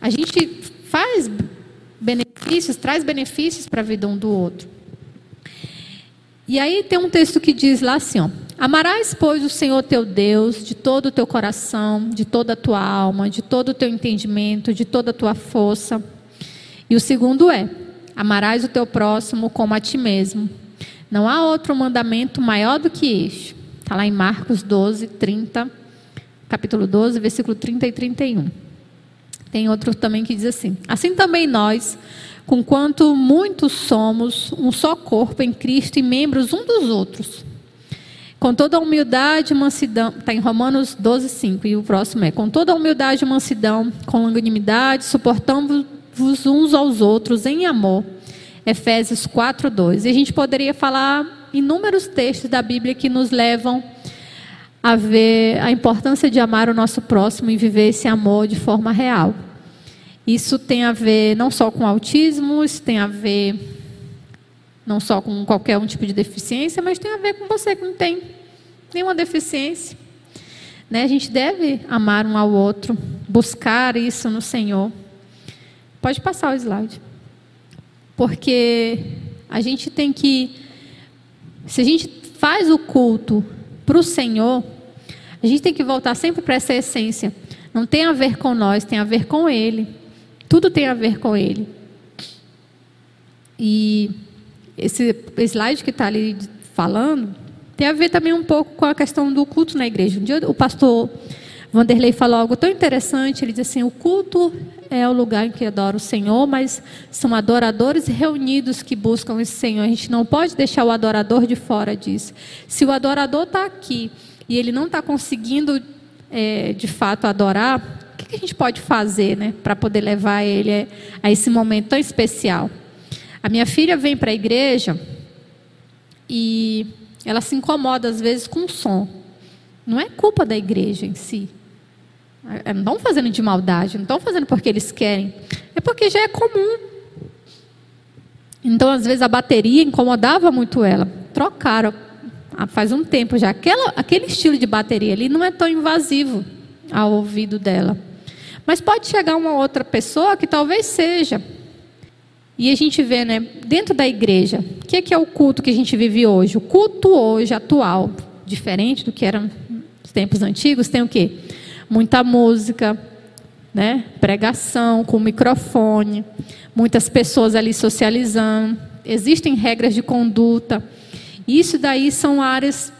a gente faz benefícios, traz benefícios para a vida um do outro. E aí tem um texto que diz lá assim: ó, Amarás, pois, o Senhor teu Deus de todo o teu coração, de toda a tua alma, de todo o teu entendimento, de toda a tua força. E o segundo é: Amarás o teu próximo como a ti mesmo. Não há outro mandamento maior do que este. Está lá em Marcos 12, 30, capítulo 12, versículo 30 e 31. Tem outro também que diz assim: Assim também nós, com quanto muitos somos, um só corpo em Cristo e membros um dos outros. Com toda a humildade e mansidão, está em Romanos 12, 5, e o próximo é: Com toda a humildade e mansidão, com longanimidade, suportamos uns aos outros em amor. Efésios 4, 2. E a gente poderia falar inúmeros textos da Bíblia que nos levam a ver a importância de amar o nosso próximo e viver esse amor de forma real. Isso tem a ver não só com autismo, isso tem a ver não só com qualquer um tipo de deficiência, mas tem a ver com você que não tem nenhuma deficiência. Né? A gente deve amar um ao outro, buscar isso no Senhor. Pode passar o slide. Porque a gente tem que, se a gente faz o culto para o Senhor, a gente tem que voltar sempre para essa essência. Não tem a ver com nós, tem a ver com Ele. Tudo tem a ver com Ele. E esse slide que está ali falando tem a ver também um pouco com a questão do culto na igreja. Um dia o pastor Vanderlei falou algo tão interessante. Ele diz assim: o culto é o lugar em que adora o Senhor, mas são adoradores reunidos que buscam esse Senhor. A gente não pode deixar o adorador de fora disso. Se o adorador está aqui e ele não está conseguindo, é, de fato, adorar, o que, a gente pode fazer né, para poder levar ele a esse momento tão especial? A minha filha vem para a igreja e ela se incomoda às vezes com o som. Não é culpa da igreja em si. É, não estão fazendo de maldade, não estão fazendo porque eles querem. É porque já é comum. Então, às vezes, a bateria incomodava muito ela. Trocaram faz um tempo já. Aquela, aquele estilo de bateria ali não é tão invasivo ao ouvido dela. Mas pode chegar uma outra pessoa que talvez seja. E a gente vê, né, dentro da igreja, o que é, que é o culto que a gente vive hoje? O culto hoje, atual, diferente do que era nos tempos antigos, tem o quê? Muita música, né? pregação com microfone, muitas pessoas ali socializando, existem regras de conduta. Isso daí são áreas,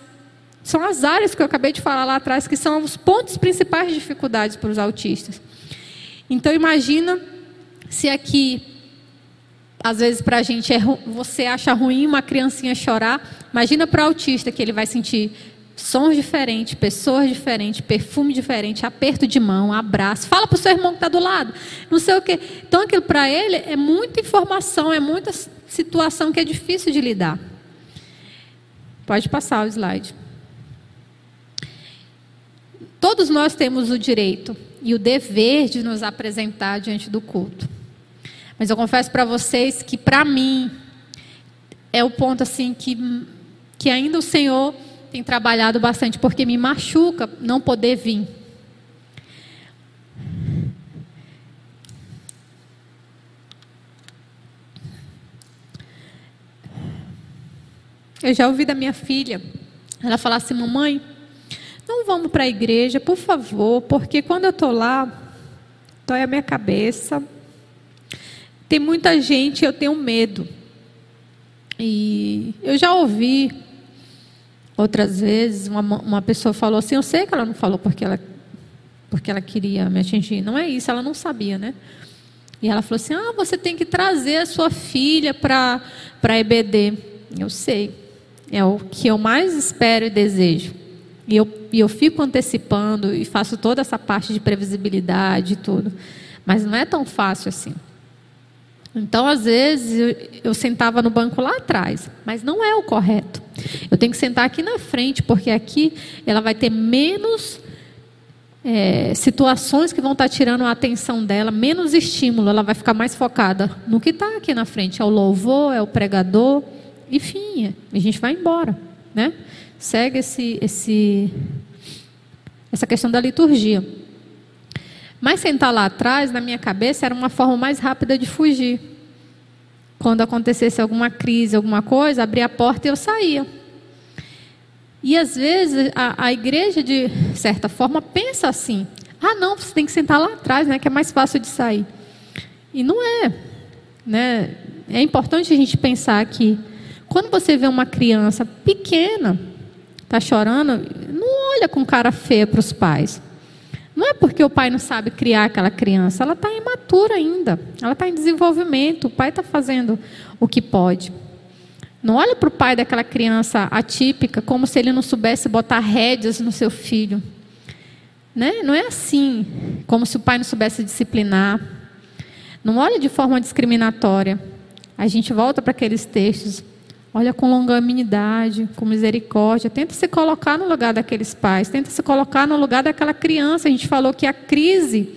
são as áreas que eu acabei de falar lá atrás, que são os pontos principais de dificuldades para os autistas. Então imagina se aqui, às vezes para a gente é, você acha ruim uma criancinha chorar, imagina para o autista que ele vai sentir sons diferentes, pessoas diferentes, perfume diferente, aperto de mão, abraço. Fala para o seu irmão que está do lado. Não sei o quê. Então, aquilo para ele é muita informação, é muita situação que é difícil de lidar. Pode passar o slide. Todos nós temos o direito e o dever de nos apresentar diante do culto. Mas eu confesso para vocês que, para mim, é o ponto assim que, que ainda o Senhor tem trabalhado bastante porque me machuca não poder vir. Eu já ouvi da minha filha, ela falar assim: mamãe, não vamos para a igreja, por favor, porque quando eu estou lá, dói a minha cabeça. Tem muita gente, eu tenho medo. E eu já ouvi Outras vezes, uma, uma pessoa falou assim: Eu sei que ela não falou porque ela, porque ela queria me atingir. Não é isso, ela não sabia, né? E ela falou assim: Ah, você tem que trazer a sua filha para a EBD. Eu sei. É o que eu mais espero e desejo. E eu, e eu fico antecipando e faço toda essa parte de previsibilidade e tudo. Mas não é tão fácil assim. Então, às vezes, eu, sentava no banco lá atrás, mas não é o correto. Eu tenho que sentar aqui na frente, porque aqui ela vai ter menos é, situações que vão estar tirando a atenção dela, menos estímulo, ela vai ficar mais focada no que está aqui na frente. É o louvor, é o pregador, enfim, a gente vai embora. Né? Segue esse, esse, essa questão da liturgia. Mas sentar lá atrás, na minha cabeça, era uma forma mais rápida de fugir. Quando acontecesse alguma crise, alguma coisa, abria a porta e eu saía. E às vezes a, a igreja, de certa forma, pensa assim: ah, não, você tem que sentar lá atrás, né, que é mais fácil de sair. E não é. Né? É importante a gente pensar que quando você vê uma criança pequena, está chorando, não olha com cara feia para os pais. Não é porque o pai não sabe criar aquela criança, ela está imatura ainda, ela está em desenvolvimento, o pai está fazendo o que pode. Não olha para o pai daquela criança atípica como se ele não soubesse botar rédeas no seu filho. Né? Não é assim, como se o pai não soubesse disciplinar. Não olha de forma discriminatória. A gente volta para aqueles textos. Olha com longanimidade, com misericórdia. Tenta se colocar no lugar daqueles pais. Tenta se colocar no lugar daquela criança. A gente falou que a crise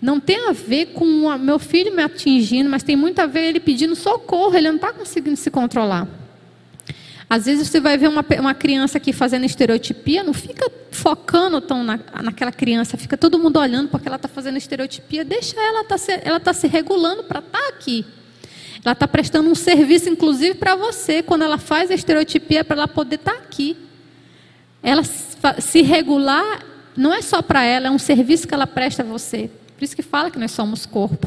não tem a ver com o meu filho me atingindo, mas tem muito a ver ele pedindo socorro. Ele não está conseguindo se controlar. Às vezes você vai ver uma, uma criança aqui fazendo estereotipia, não fica focando tão na, naquela criança, fica todo mundo olhando porque ela está fazendo estereotipia. Deixa ela, tá se, está se regulando para estar tá aqui. Ela está prestando um serviço, inclusive, para você, quando ela faz a estereotipia, para ela poder estar tá aqui. Ela se regular não é só para ela, é um serviço que ela presta a você. Por isso que fala que nós somos corpo.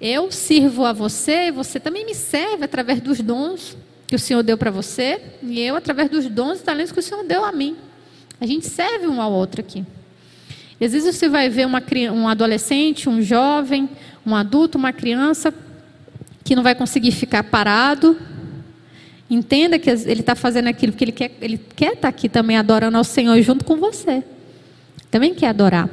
Eu sirvo a você, você também me serve através dos dons que o Senhor deu para você, e eu através dos dons e talentos que o Senhor deu a mim. A gente serve um ao outro aqui. E às vezes você vai ver uma, um adolescente, um jovem, um adulto, uma criança que não vai conseguir ficar parado. Entenda que ele está fazendo aquilo porque ele quer, ele quer estar tá aqui também adorando ao Senhor junto com você. Também quer adorar.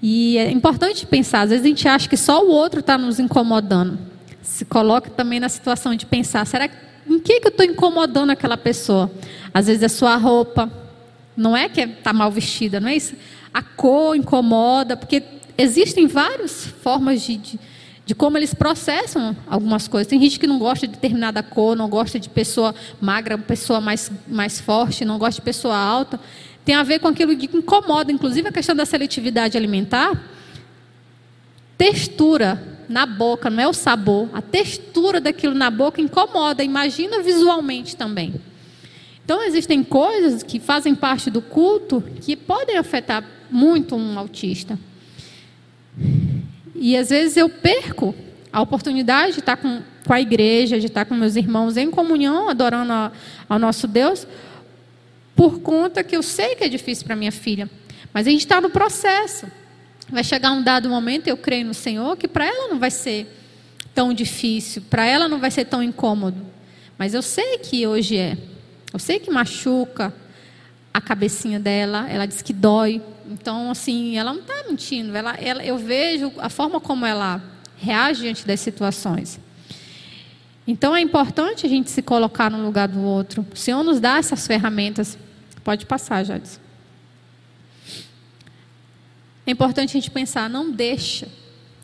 E é importante pensar, às vezes a gente acha que só o outro está nos incomodando. Se coloque também na situação de pensar, será em que, que eu estou incomodando aquela pessoa? Às vezes é sua roupa, não é que está mal vestida, não é isso? A cor incomoda, porque existem várias formas de, de de como eles processam algumas coisas. Tem gente que não gosta de determinada cor, não gosta de pessoa magra, pessoa mais, mais forte, não gosta de pessoa alta. Tem a ver com aquilo que incomoda, inclusive a questão da seletividade alimentar. Textura na boca, não é o sabor, a textura daquilo na boca incomoda, imagina visualmente também. Então existem coisas que fazem parte do culto que podem afetar muito um autista. E às vezes eu perco a oportunidade de estar com, com a igreja, de estar com meus irmãos em comunhão, adorando ao nosso Deus, por conta que eu sei que é difícil para minha filha. Mas a gente está no processo. Vai chegar um dado momento, eu creio no Senhor, que para ela não vai ser tão difícil, para ela não vai ser tão incômodo. Mas eu sei que hoje é. Eu sei que machuca a cabecinha dela, ela diz que dói, então, assim, ela não está mentindo. Ela, ela, eu vejo a forma como ela reage diante das situações. Então, é importante a gente se colocar no lugar do outro. O Senhor nos dá essas ferramentas. Pode passar, Jades. É importante a gente pensar, não deixa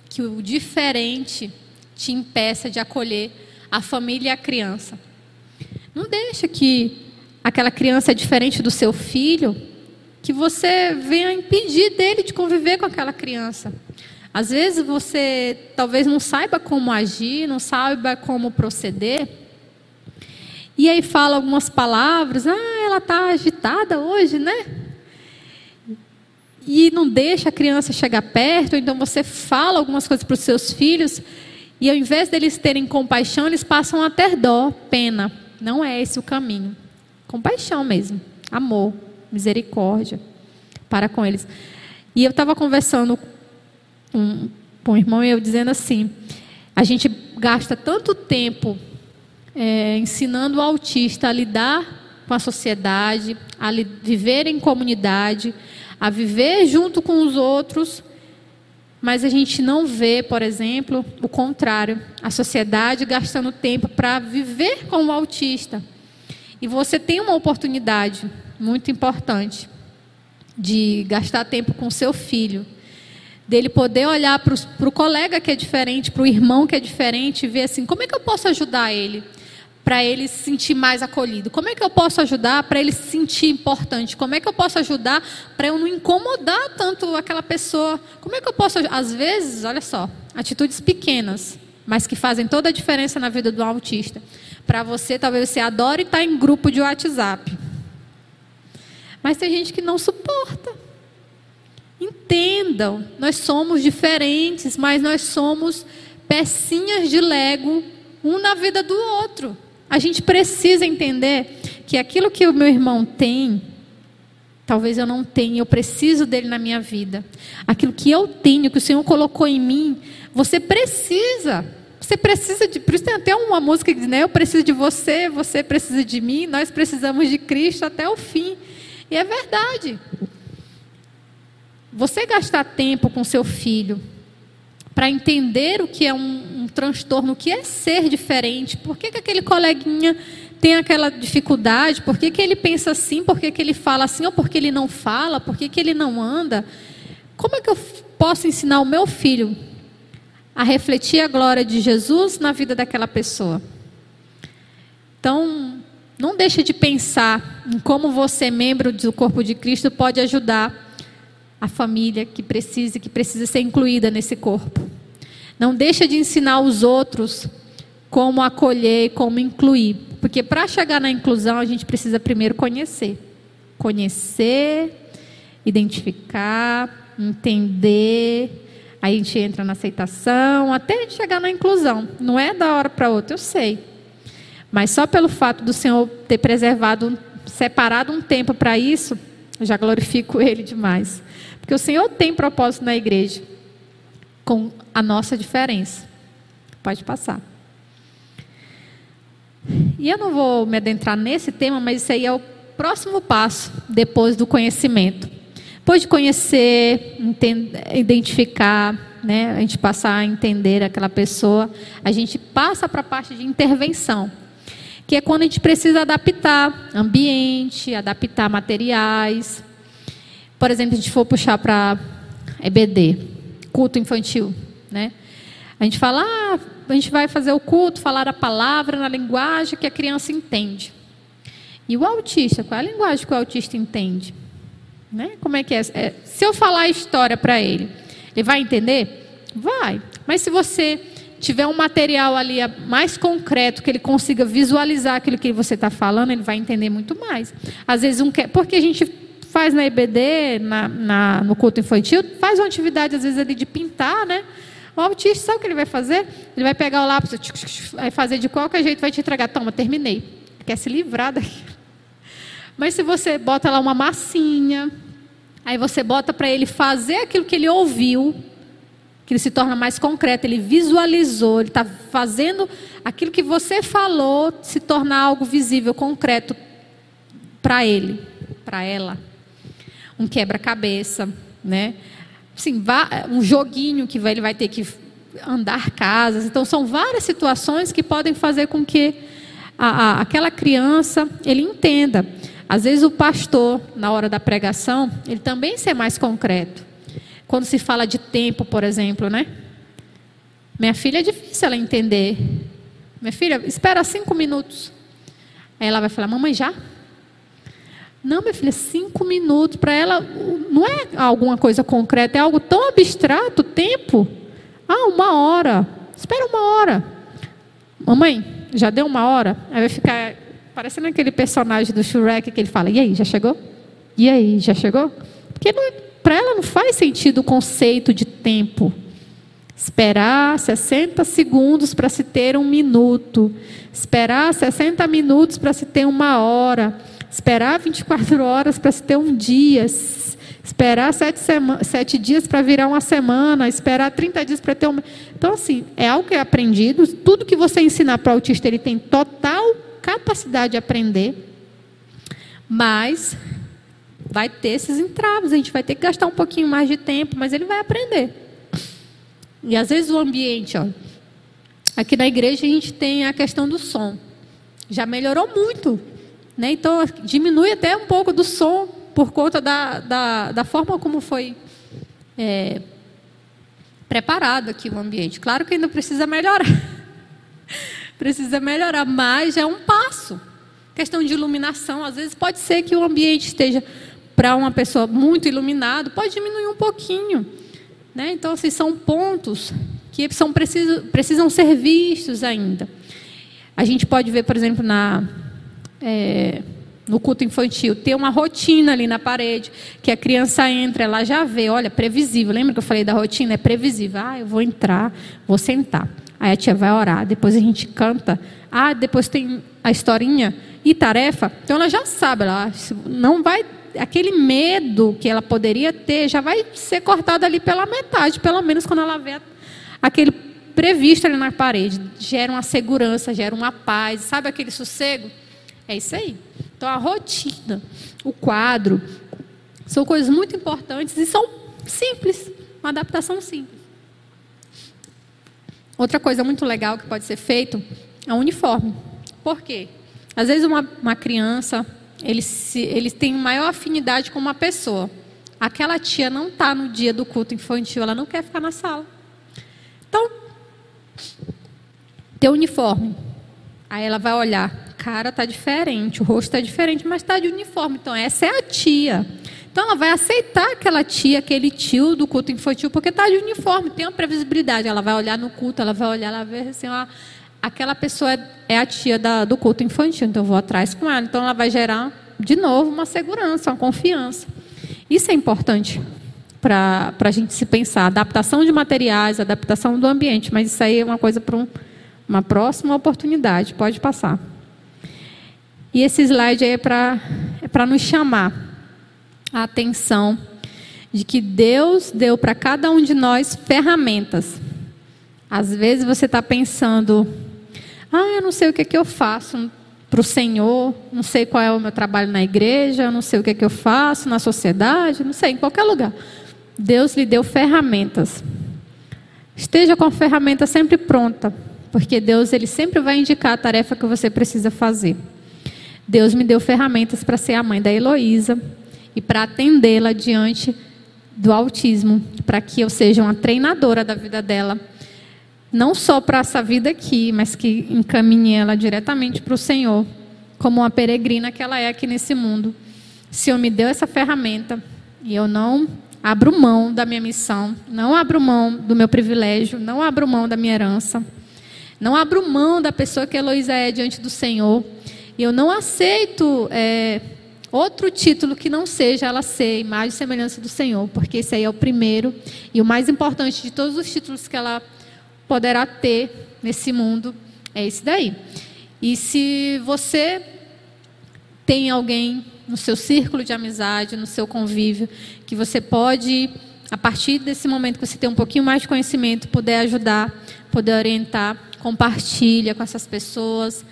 que o diferente te impeça de acolher a família e a criança. Não deixa que aquela criança é diferente do seu filho que você venha impedir dele de conviver com aquela criança. Às vezes você talvez não saiba como agir, não saiba como proceder. E aí fala algumas palavras, ah, ela está agitada hoje, né? E não deixa a criança chegar perto, então você fala algumas coisas para os seus filhos, e ao invés deles terem compaixão, eles passam a ter dó, pena. Não é esse o caminho. Compaixão mesmo, amor misericórdia para com eles. E eu estava conversando com, com um irmão e eu dizendo assim: a gente gasta tanto tempo é, ensinando o autista a lidar com a sociedade, a viver em comunidade, a viver junto com os outros, mas a gente não vê, por exemplo, o contrário, a sociedade gastando tempo para viver com o autista. E você tem uma oportunidade muito importante de gastar tempo com seu filho, dele poder olhar para o colega que é diferente, para o irmão que é diferente, e ver assim, como é que eu posso ajudar ele? Para ele se sentir mais acolhido. Como é que eu posso ajudar para ele se sentir importante? Como é que eu posso ajudar para eu não incomodar tanto aquela pessoa? Como é que eu posso, às vezes, olha só, atitudes pequenas, mas que fazem toda a diferença na vida do autista. Para você, talvez você adore estar em grupo de WhatsApp. Mas tem gente que não suporta. Entendam, nós somos diferentes, mas nós somos pecinhas de lego, um na vida do outro. A gente precisa entender que aquilo que o meu irmão tem, talvez eu não tenha, eu preciso dele na minha vida. Aquilo que eu tenho, que o Senhor colocou em mim, você precisa. Você precisa de. Por isso tem até uma música que diz, né? Eu preciso de você, você precisa de mim, nós precisamos de Cristo até o fim. E é verdade. Você gastar tempo com seu filho para entender o que é um, um, transtorno, o que é ser diferente, por que, que aquele coleguinha tem aquela dificuldade, por que, que ele pensa assim, por que, que ele fala assim, ou por que ele não fala, por que, que ele não anda. Como é que eu posso ensinar o meu filho a refletir a glória de Jesus na vida daquela pessoa? Então, não deixe de pensar em como você, membro do corpo de Cristo, pode ajudar a família que precisa, que precisa ser incluída nesse corpo. Não deixa de ensinar os outros como acolher e como incluir. Porque para chegar na inclusão, a gente precisa primeiro conhecer. Conhecer, identificar, entender. Aí a gente entra na aceitação, até a gente chegar na inclusão. Não é da hora para outra, eu sei. Mas só pelo fato do Senhor ter preservado, separado um tempo para isso, eu já glorifico <laughs> Ele demais. Porque o Senhor tem propósito na igreja, com a nossa diferença. Pode passar. E eu não vou me adentrar nesse tema, mas isso aí é o próximo passo depois do conhecimento. Depois de conhecer, entender, identificar, né, a gente passar a entender aquela pessoa, a gente passa para a parte de intervenção que é quando a gente precisa adaptar ambiente, adaptar materiais. Por exemplo, a gente for puxar para EBD, culto infantil, né? A gente fala, ah, a gente vai fazer o culto, falar a palavra na linguagem que a criança entende. E o autista, qual é a linguagem que o autista entende? Né? Como é que é? é se eu falar a história para ele, ele vai entender? Vai. Mas se você tiver um material ali mais concreto, que ele consiga visualizar aquilo que você está falando, ele vai entender muito mais. Às vezes, um quer, porque a gente faz na EBD, na, na, no culto infantil, faz uma atividade, às vezes, ali de pintar, né? O autista, sabe o que ele vai fazer? Ele vai pegar o lápis, vai fazer de qualquer jeito, vai te entregar. Toma, terminei. Quer se livrar daquilo. Mas se você bota lá uma massinha, aí você bota para ele fazer aquilo que ele ouviu, que ele se torna mais concreto, ele visualizou, ele está fazendo aquilo que você falou se tornar algo visível, concreto para ele, para ela. Um quebra-cabeça, né? Assim, um joguinho que ele vai ter que andar casas. Então, são várias situações que podem fazer com que a, a, aquela criança ele entenda. Às vezes o pastor, na hora da pregação, ele também ser mais concreto. Quando se fala de tempo, por exemplo, né? Minha filha é difícil ela entender. Minha filha, espera cinco minutos. Aí ela vai falar, mamãe, já? Não, minha filha, cinco minutos. Para ela, não é alguma coisa concreta, é algo tão abstrato, tempo. Ah, uma hora. Espera uma hora. Mamãe, já deu uma hora? Aí vai ficar parecendo aquele personagem do Shrek que ele fala, e aí, já chegou? E aí, já chegou? Porque não, para ela não faz sentido o conceito de tempo. Esperar 60 segundos para se ter um minuto. Esperar 60 minutos para se ter uma hora. Esperar 24 horas para se ter um dia. Esperar sete, sete dias para virar uma semana. Esperar 30 dias para ter uma. Então, assim, é algo que é aprendido. Tudo que você ensinar para o autista, ele tem total capacidade de aprender. Mas vai ter esses entraves, a gente vai ter que gastar um pouquinho mais de tempo, mas ele vai aprender. E às vezes o ambiente, ó, aqui na igreja a gente tem a questão do som. Já melhorou muito. Né? Então diminui até um pouco do som por conta da, da, da forma como foi é, preparado aqui o ambiente. Claro que ainda precisa melhorar. <laughs> precisa melhorar, mas é um passo. Questão de iluminação, às vezes pode ser que o ambiente esteja para uma pessoa muito iluminada, pode diminuir um pouquinho. Né? Então, assim, são pontos que são preciso, precisam ser vistos ainda. A gente pode ver, por exemplo, na, é, no culto infantil, ter uma rotina ali na parede, que a criança entra, ela já vê, olha, previsível. Lembra que eu falei da rotina? É previsível. Ah, eu vou entrar, vou sentar. Aí a tia vai orar, depois a gente canta. Ah, depois tem a historinha e tarefa. Então ela já sabe, ela não vai aquele medo que ela poderia ter já vai ser cortado ali pela metade, pelo menos quando ela vê aquele previsto ali na parede. Gera uma segurança, gera uma paz, sabe aquele sossego? É isso aí. Então a rotina, o quadro, são coisas muito importantes e são simples, uma adaptação simples. Outra coisa muito legal que pode ser feito é o uniforme. Por quê? Às vezes uma, uma criança, ele, se, ele tem maior afinidade com uma pessoa. Aquela tia não está no dia do culto infantil, ela não quer ficar na sala. Então, teu uniforme. Aí ela vai olhar, cara tá diferente, o rosto está diferente, mas está de uniforme. Então essa é a tia. Então ela vai aceitar aquela tia, aquele tio do culto infantil, porque está de uniforme, tem uma previsibilidade. Ela vai olhar no culto, ela vai olhar, ela vai assim, ó, aquela pessoa é a tia da, do culto infantil, então eu vou atrás com ela. Então ela vai gerar, de novo, uma segurança, uma confiança. Isso é importante para a gente se pensar. Adaptação de materiais, adaptação do ambiente, mas isso aí é uma coisa para um, uma próxima oportunidade. Pode passar. E esse slide aí é para é nos chamar a atenção de que Deus deu para cada um de nós ferramentas. Às vezes você está pensando, ah, eu não sei o que, é que eu faço para o Senhor, não sei qual é o meu trabalho na igreja, não sei o que, é que eu faço na sociedade, não sei, em qualquer lugar. Deus lhe deu ferramentas. Esteja com a ferramenta sempre pronta, porque Deus ele sempre vai indicar a tarefa que você precisa fazer. Deus me deu ferramentas para ser a mãe da Heloísa e para atendê-la diante do autismo, para que eu seja uma treinadora da vida dela, não só para essa vida aqui, mas que encaminhe ela diretamente para o Senhor, como uma peregrina que ela é aqui nesse mundo. O Senhor me deu essa ferramenta e eu não abro mão da minha missão, não abro mão do meu privilégio, não abro mão da minha herança, não abro mão da pessoa que Heloísa é diante do Senhor. E eu não aceito é, outro título que não seja ela ser imagem e semelhança do Senhor, porque esse aí é o primeiro e o mais importante de todos os títulos que ela poderá ter nesse mundo é esse daí. E se você tem alguém no seu círculo de amizade, no seu convívio, que você pode, a partir desse momento que você tem um pouquinho mais de conhecimento, poder ajudar, poder orientar, compartilha com essas pessoas,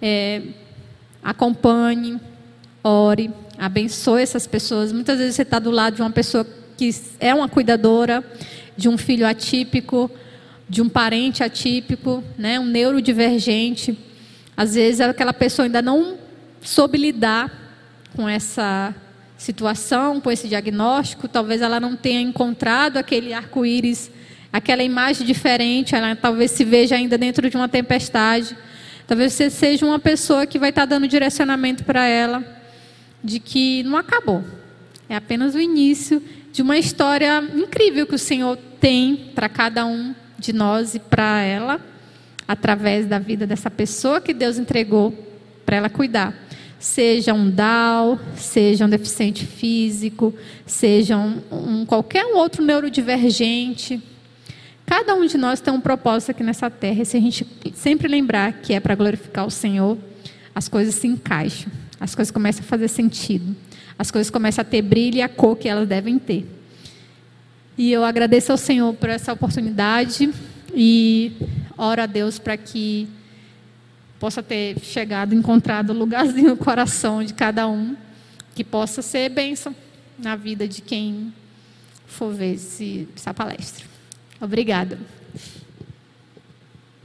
é, acompanhe, ore, abençoe essas pessoas. Muitas vezes você está do lado de uma pessoa que é uma cuidadora, de um filho atípico, de um parente atípico, né, um neurodivergente. Às vezes aquela pessoa ainda não soube lidar com essa situação, com esse diagnóstico, talvez ela não tenha encontrado aquele arco-íris, aquela imagem diferente, ela talvez se veja ainda dentro de uma tempestade. Talvez você seja uma pessoa que vai estar dando direcionamento para ela de que não acabou. É apenas o início de uma história incrível que o Senhor tem para cada um de nós e para ela, através da vida dessa pessoa que Deus entregou para ela cuidar seja um DAO, seja um deficiente físico, seja um, um, qualquer outro neurodivergente. Cada um de nós tem um propósito aqui nessa terra. E se a gente sempre lembrar que é para glorificar o Senhor, as coisas se encaixam, as coisas começam a fazer sentido, as coisas começam a ter brilho e a cor que elas devem ter. E eu agradeço ao Senhor por essa oportunidade e oro a Deus para que possa ter chegado, encontrado o lugarzinho no coração de cada um, que possa ser bênção na vida de quem for ver esse, essa palestra. Obrigada.